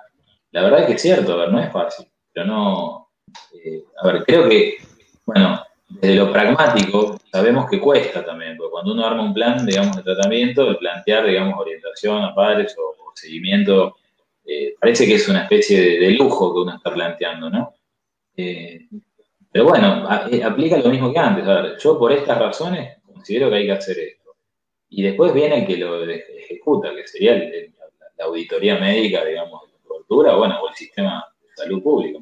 la verdad es que es cierto, a ver, no es fácil, pero no, eh, a ver, creo que, bueno, desde lo pragmático, sabemos que cuesta también, porque cuando uno arma un plan, digamos, de tratamiento, el plantear, digamos, orientación a padres o, seguimiento, eh, parece que es una especie de, lujo que uno está planteando, ¿no? Eh, pero bueno, aplica lo mismo que antes. A ver, yo por estas razones considero que hay que hacer esto. Y después viene el que lo ejecuta, que sería la auditoría médica, digamos, de cobertura, bueno, o el sistema de salud pública,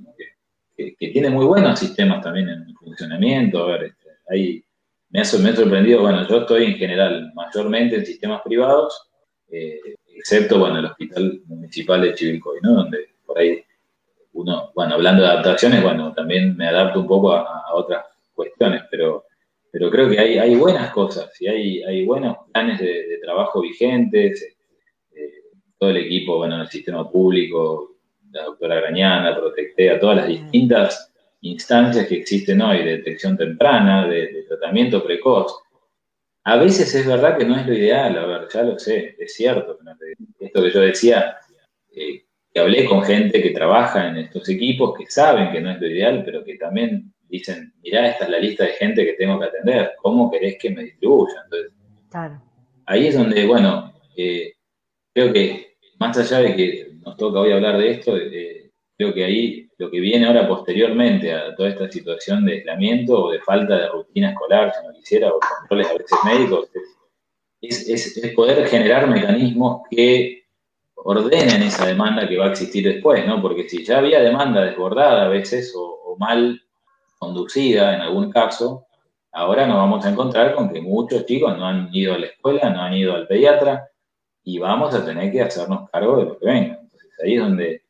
que, tiene muy buenos sistemas también en funcionamiento. A ver, este, ahí me ha, sorprendido, bueno, yo estoy en general mayormente en sistemas privados, eh, excepto, bueno, el Hospital Municipal de Chivilcoy, ¿no? Donde por ahí uno, bueno, hablando de adaptaciones, bueno, también me adapto un poco a, otras cuestiones, pero, pero creo que hay, hay buenas cosas y hay, hay buenos planes de, trabajo vigentes, eh, todo el equipo, bueno, el sistema público, la doctora Grañana, Protectea, todas las distintas instancias que existen hoy de detección temprana, de, tratamiento precoz. A veces es verdad que no es lo ideal, a ver, ya lo sé, es cierto. Esto que yo decía, eh, que hablé con gente que trabaja en estos equipos, que saben que no es lo ideal, pero que también dicen, mirá, esta es la lista de gente que tengo que atender, ¿cómo querés que me distribuya? Entonces, ahí es donde, bueno, eh, creo que más allá de que nos toca hoy hablar de esto, eh, creo que ahí lo que viene ahora posteriormente a toda esta situación de aislamiento o de falta de rutina escolar, si no quisiera, o controles a veces médicos, es, poder generar mecanismos que ordenen esa demanda que va a existir después, ¿no? Porque si ya había demanda desbordada a veces o, mal conducida en algún caso, ahora nos vamos a encontrar con que muchos chicos no han ido a la escuela, no han ido al pediatra y vamos a tener que hacernos cargo de lo que venga. Entonces ahí es donde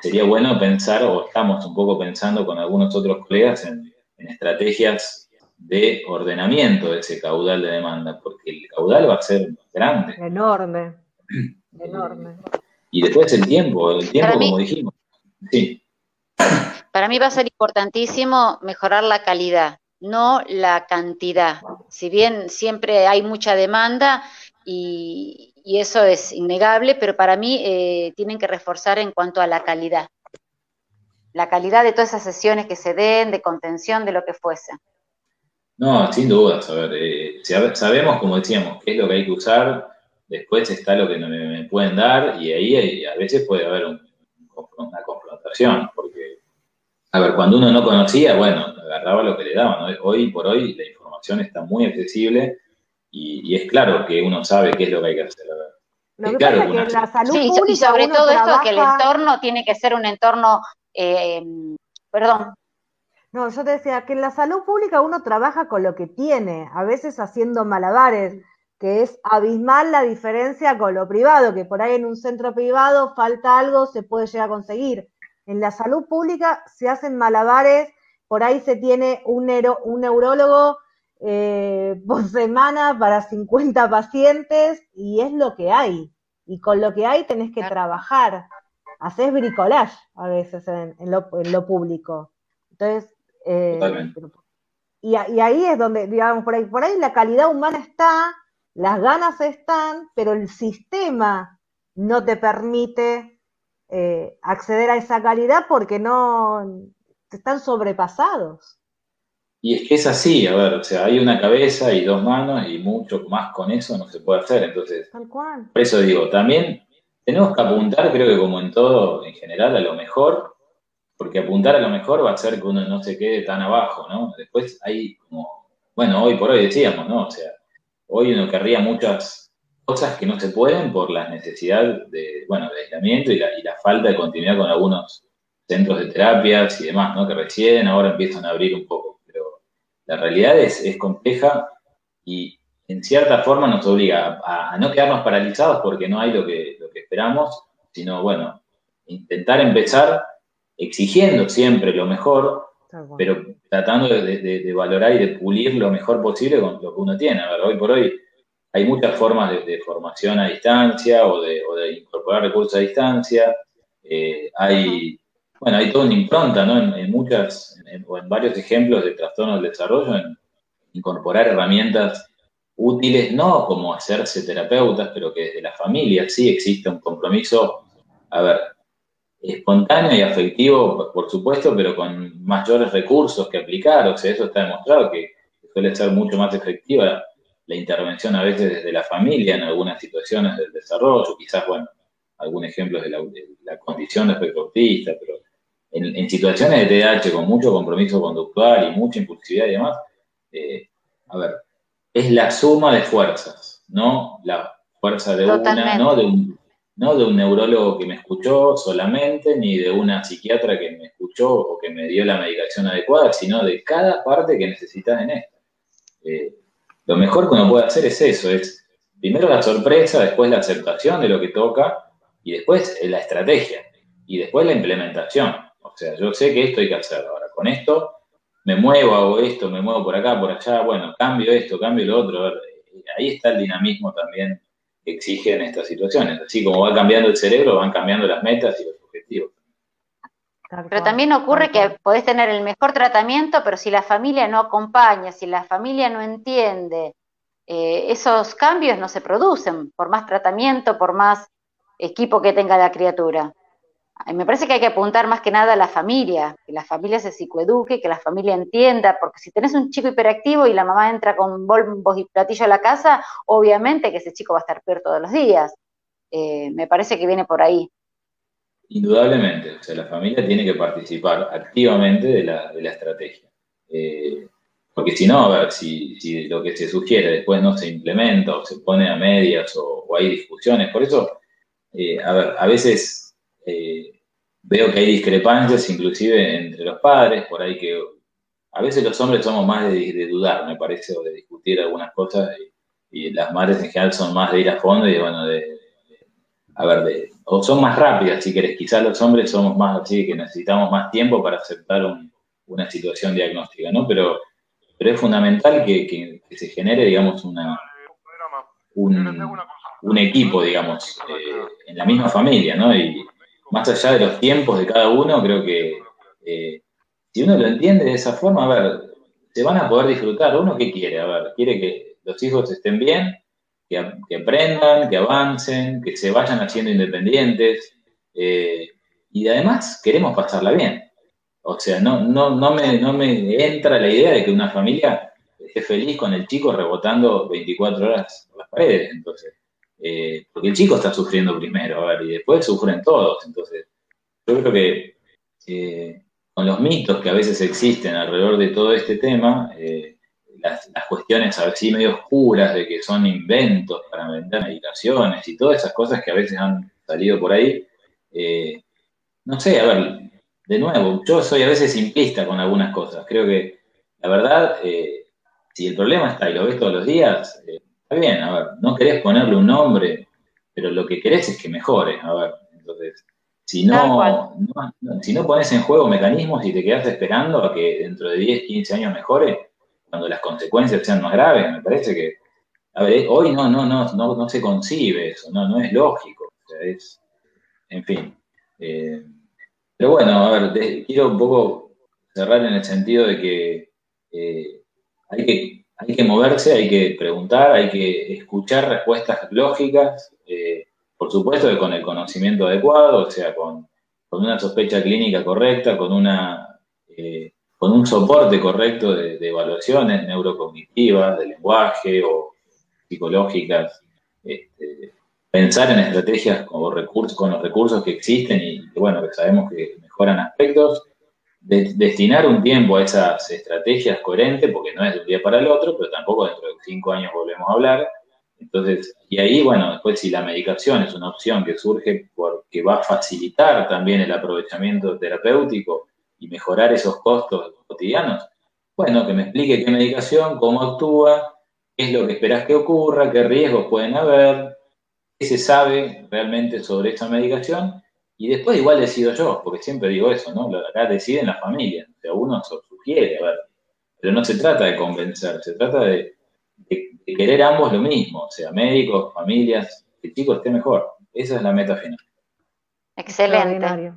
sería bueno pensar, o estamos un poco pensando con algunos otros colegas, en, estrategias de ordenamiento de ese caudal de demanda, porque el caudal va a ser grande. Enorme, enorme. Y después el tiempo, el tiempo como dijimos. Sí. Para mí va a ser importantísimo mejorar la calidad, no la cantidad. Si bien siempre hay mucha demanda y, eso es innegable, pero para mí eh, tienen que reforzar en cuanto a la calidad. La calidad de todas esas sesiones que se den, de contención, de lo que fuese. No, sin duda, eh, sabemos, como decíamos, qué es lo que hay que usar, después está lo que me, pueden dar y ahí a veces puede haber una confrontación, porque, a ver, cuando uno no conocía, bueno, agarraba lo que le daban, hoy por hoy la información está muy accesible y, es claro que uno sabe qué es lo que hay que hacer. Lo que pasa es que en la salud sí, pública y sobre todo esto que el entorno tiene que ser un entorno, eh, perdón. No, yo te decía que en la salud pública uno trabaja con lo que tiene, a veces haciendo malabares, que es abismal la diferencia con lo privado, que por ahí en un centro privado falta algo, se puede llegar a conseguir. En la salud pública se hacen malabares, por ahí se tiene un, un neurólogo eh, por semana para 50 pacientes y es lo que hay. Y con lo que hay tenés que trabajar. Haces bricolage a veces en, lo, público. Entonces, eh, y, ahí es donde, digamos, por ahí, por ahí la calidad humana está, las ganas están, pero el sistema no te permite eh, acceder a esa calidad porque no están sobrepasados. Y es que es así, a ver, o sea, hay una cabeza y dos manos y mucho más con eso no se puede hacer. Entonces, por eso digo, también tenemos que apuntar, creo que como en todo, en general, a lo mejor, porque apuntar a lo mejor va a hacer que uno no se quede tan abajo, ¿no? Después hay como, bueno, hoy por hoy decíamos, ¿no? O sea, hoy uno querría muchas cosas que no se pueden por la necesidad de, bueno, de aislamiento y la, y la falta de continuidad con algunos centros de terapias y demás, ¿no? Que recién ahora empiezan a abrir un poco la realidad es, compleja y en cierta forma nos obliga a, no quedarnos paralizados porque no hay lo que, lo que esperamos, sino, bueno, intentar empezar exigiendo siempre lo mejor, pero tratando de, valorar y de pulir lo mejor posible con lo que uno tiene. A ver, hoy por hoy hay muchas formas de, formación a distancia o de, incorporar recursos a distancia. Eh, hay, bueno, hay toda una impronta, ¿no? En, muchas, o en varios ejemplos de trastorno del desarrollo, en incorporar herramientas útiles, no como hacerse terapeutas, pero que desde la familia sí existe un compromiso, a ver, espontáneo y afectivo, por supuesto, pero con mayores recursos que aplicar. O sea, eso está demostrado que suele ser mucho más efectiva la intervención a veces desde la familia en algunas situaciones del desarrollo, quizás, bueno, algún ejemplo de la, condición de espectro autista, pero en, situaciones de TDAH con mucho compromiso conductual y mucha impulsividad y demás, eh, a ver, es la suma de fuerzas, no la fuerza de una, no de un no de un neurólogo que me escuchó solamente, ni de una psiquiatra que me escuchó o que me dio la medicación adecuada, sino de cada parte que necesitas en esto. Eh, lo mejor que uno puede hacer es eso, es primero la sorpresa, después la aceptación de lo que toca y después la estrategia y después la implementación. O sea, yo sé que esto hay que hacerlo. Ahora, con esto me muevo, hago esto, me muevo por acá, por allá, bueno, cambio esto, cambio lo otro. Ahí está el dinamismo también exigen estas situaciones. Así como va cambiando el cerebro, van cambiando las metas y los objetivos. Pero también ocurre que podés tener el mejor tratamiento, pero si la familia no acompaña, si la familia no entiende, eh, esos cambios no se producen, por más tratamiento, por más equipo que tenga la criatura. Me parece que hay que apuntar más que nada a la familia, que la familia se psicoeduque, que la familia entienda, porque si tenés un chico hiperactivo y la mamá entra con bombos y platillo a la casa, obviamente que ese chico va a estar peor todos los días. Eh, me parece que viene por ahí. Indudablemente, o sea, la familia tiene que participar activamente de la, estrategia. Eh, porque si no, a ver, si, lo que se sugiere después no se implementa o se pone a medias o, hay discusiones, por eso, eh, a ver, a veces eh, veo que hay discrepancias inclusive entre los padres, por ahí que a veces los hombres somos más de, dudar, me parece, o de discutir algunas cosas, y, las madres en general son más de ir a fondo y bueno, de, a ver, de, o son más rápidas, si querés, quizás los hombres somos más así, que necesitamos más tiempo para aceptar una situación diagnóstica, ¿no? Pero, pero es fundamental que, se genere, digamos, una, un, equipo, digamos, eh, en la misma familia, ¿no? Y, más allá de los tiempos de cada uno, creo que eh, si uno lo entiende de esa forma, a ver, se van a poder disfrutar. ¿Uno qué quiere? A ver, quiere que los hijos estén bien, que, aprendan, que avancen, que se vayan haciendo independientes. Eh, y además queremos pasarla bien. O sea, no, no, no, me, no me entra la idea de que una familia esté feliz con el chico rebotando 24 horas por las paredes. Entonces, eh, porque el chico está sufriendo primero, a ver, y después sufren todos. Entonces, yo creo que eh, con los mitos que a veces existen alrededor de todo este tema, eh, las, cuestiones así medio oscuras de que son inventos para vender medicaciones y todas esas cosas que a veces han salido por ahí, no sé, a ver, de nuevo, yo soy a veces simplista con algunas cosas. Creo que la verdad, si el problema está y lo ves todos los días, bien, a ver, no querés ponerle un nombre, pero lo que querés es que mejore, a ver, entonces, si no, si no pones en juego mecanismos y te quedas esperando a que dentro de 10, 15 años mejore, cuando las consecuencias sean más graves, me parece que, a ver, hoy no, no, no, no, no se concibe eso, no, no es lógico, o sea, es, en fin. Eh, pero bueno, a ver, quiero un poco cerrar en el sentido de que eh, hay que hay que moverse, hay que preguntar, hay que escuchar respuestas lógicas, eh, por supuesto que con el conocimiento adecuado, o sea, con, una sospecha clínica correcta, con, una, eh, con un soporte correcto de, evaluaciones neurocognitivas, de lenguaje o psicológicas, este, pensar en estrategias recursos, con los recursos que existen y bueno, que sabemos que mejoran aspectos destinar un tiempo a esas estrategias coherentes, porque no es de un día para el otro, pero tampoco dentro de cinco años volvemos a hablar. Entonces, y ahí, bueno, después si la medicación es una opción que surge porque va a facilitar también el aprovechamiento terapéutico y mejorar esos costos cotidianos, bueno, que me explique qué medicación, cómo actúa, qué es lo que esperas que ocurra, qué riesgos pueden haber, qué se sabe realmente sobre esa medicación, y después igual decido yo, porque siempre digo eso, ¿no? Acá deciden las familias, o sea, uno sugiere, a ver, pero no se trata de convencer, se trata de, querer ambos lo mismo, o sea, médicos, familias, que el chico esté mejor. Esa es la meta final. Excelente.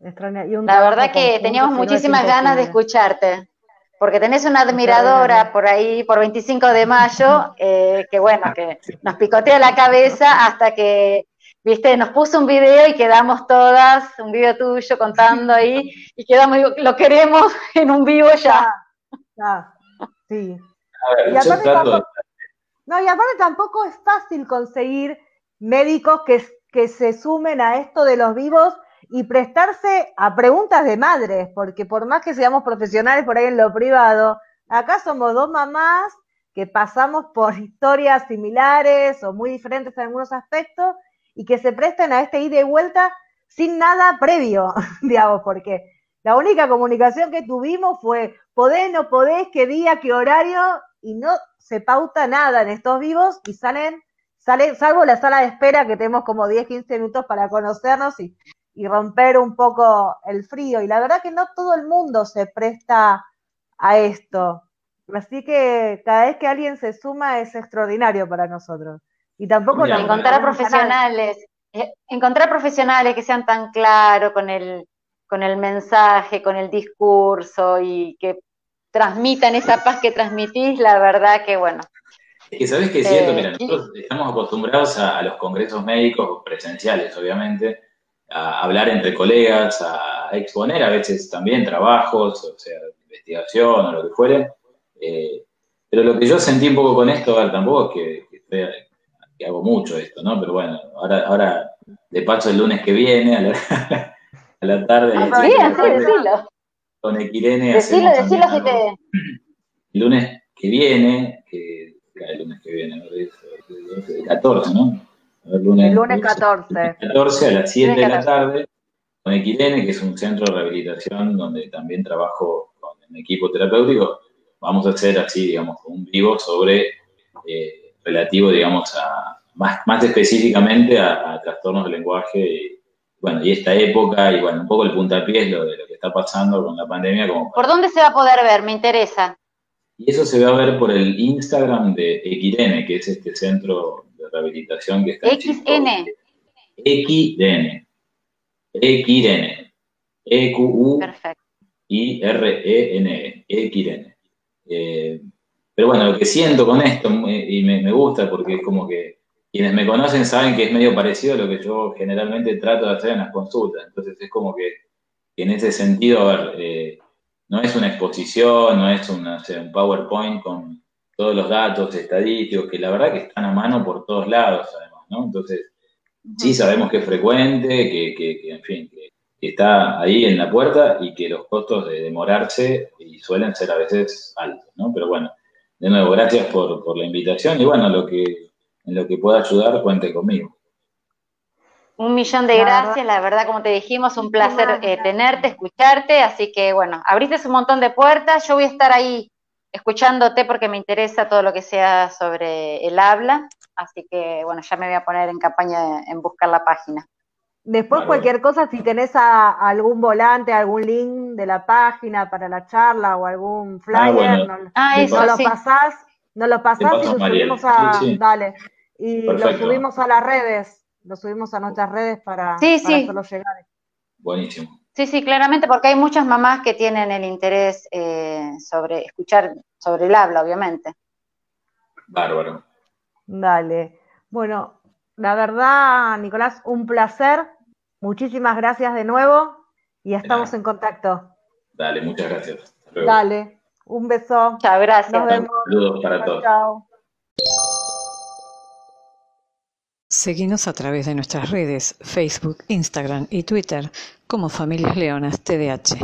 La verdad que teníamos muchísimas ganas de escucharte, porque tenés una admiradora por ahí, por 25 de mayo, eh, que bueno, que nos picotea la cabeza hasta que, viste, nos puso un video y quedamos todas, un video tuyo contando ahí, y quedamos, lo queremos en un vivo ya. Ah, sí. y aparte tampoco, no, y aparte tampoco es fácil conseguir médicos que, que se sumen a esto de los vivos y prestarse a preguntas de madres, porque por más que seamos profesionales por ahí en lo privado, acá somos dos mamás que pasamos por historias similares o muy diferentes en algunos aspectos y que se presten a este ida y vuelta sin nada previo, digamos, porque la única comunicación que tuvimos fue podés, no podés, qué día, qué horario, y no se pauta nada en estos vivos y salen, salen, salvo la sala de espera que tenemos como 10, 15 minutos para conocernos y y romper un poco el frío. Y la verdad que no todo el mundo se presta a esto. Así que cada vez que alguien se suma es extraordinario para nosotros. Y tampoco encontrar profesionales, eh, encontrar profesionales que sean tan claros con el, con el mensaje, con el discurso y que transmitan esa paz que transmitís, la verdad que bueno. Es que sabes que es cierto, eh, mira, nosotros estamos acostumbrados a los congresos médicos presenciales, obviamente, a hablar entre colegas, a exponer a veces también trabajos, o sea, investigación o lo que fuere. Eh, pero lo que yo sentí un poco con esto, tampoco es que, hago mucho esto, ¿no? Pero bueno, ahora, ahora de paso el lunes que viene, a la, a la tarde. Ah, sí, así, decilo. Con Equirene. Decilo, decilo si te. El lunes que viene, que el lunes que viene, el 14, ¿no? El lunes, 14. 14 a las 7 de la tarde con Equilene, que es un centro de rehabilitación donde también trabajo con un equipo terapéutico. Vamos a hacer así, digamos, un vivo sobre, eh, relativo, digamos, a, más, más específicamente a, trastornos del lenguaje y, bueno, y esta época, y bueno, un poco el puntapié es lo de lo que está pasando con la pandemia. Como ¿Por dónde se va a poder ver? Me interesa. Y eso se va a ver por el Instagram de Equirene, que es este centro rehabilitación que está XN. XDN. XDN. E-Q-U-I-R-E-N-E. XDN. Eh, pero bueno, lo que siento con esto, y me, gusta porque es como que quienes me conocen saben que es medio parecido a lo que yo generalmente trato de hacer en las consultas. Entonces es como que, en ese sentido, a ver, eh, no es una exposición, no es un PowerPoint con todos los datos estadísticos, que la verdad que están a mano por todos lados, además, ¿no? Entonces, sí sabemos que es frecuente, que, en fin, que, está ahí en la puerta y que los costos de demorarse y suelen ser a veces altos, ¿no? Pero bueno, de nuevo, gracias por, la invitación y bueno, lo que, en lo que pueda ayudar, cuente conmigo. Un millón de gracias, la verdad, como te dijimos, un placer eh, tenerte, escucharte, así que bueno, abriste un montón de puertas, yo voy a estar ahí escuchándote porque me interesa todo lo que sea sobre el habla, así que bueno, ya me voy a poner en campaña en buscar la página. Después cualquier cosa, si tenés algún volante, algún link de la página para la charla o algún ah, flyer, no, ah, eso, lo pasás, no lo pasás y lo subimos a, dale, y lo subimos a las redes, lo subimos a nuestras redes para, para hacerlo llegar. Buenísimo. Sí, sí, claramente, porque hay muchas mamás que tienen el interés eh, sobre escuchar sobre el habla, obviamente. Bárbaro. Dale. Bueno, la verdad, Nicolás, un placer. Muchísimas gracias de nuevo y estamos en contacto. Dale, muchas gracias. Dale, un beso. Chao, gracias. Nos vemos. Saludos para todos. Chao. Seguinos a través de nuestras redes, Facebook, Instagram y Twitter como Familias Leonas TDH.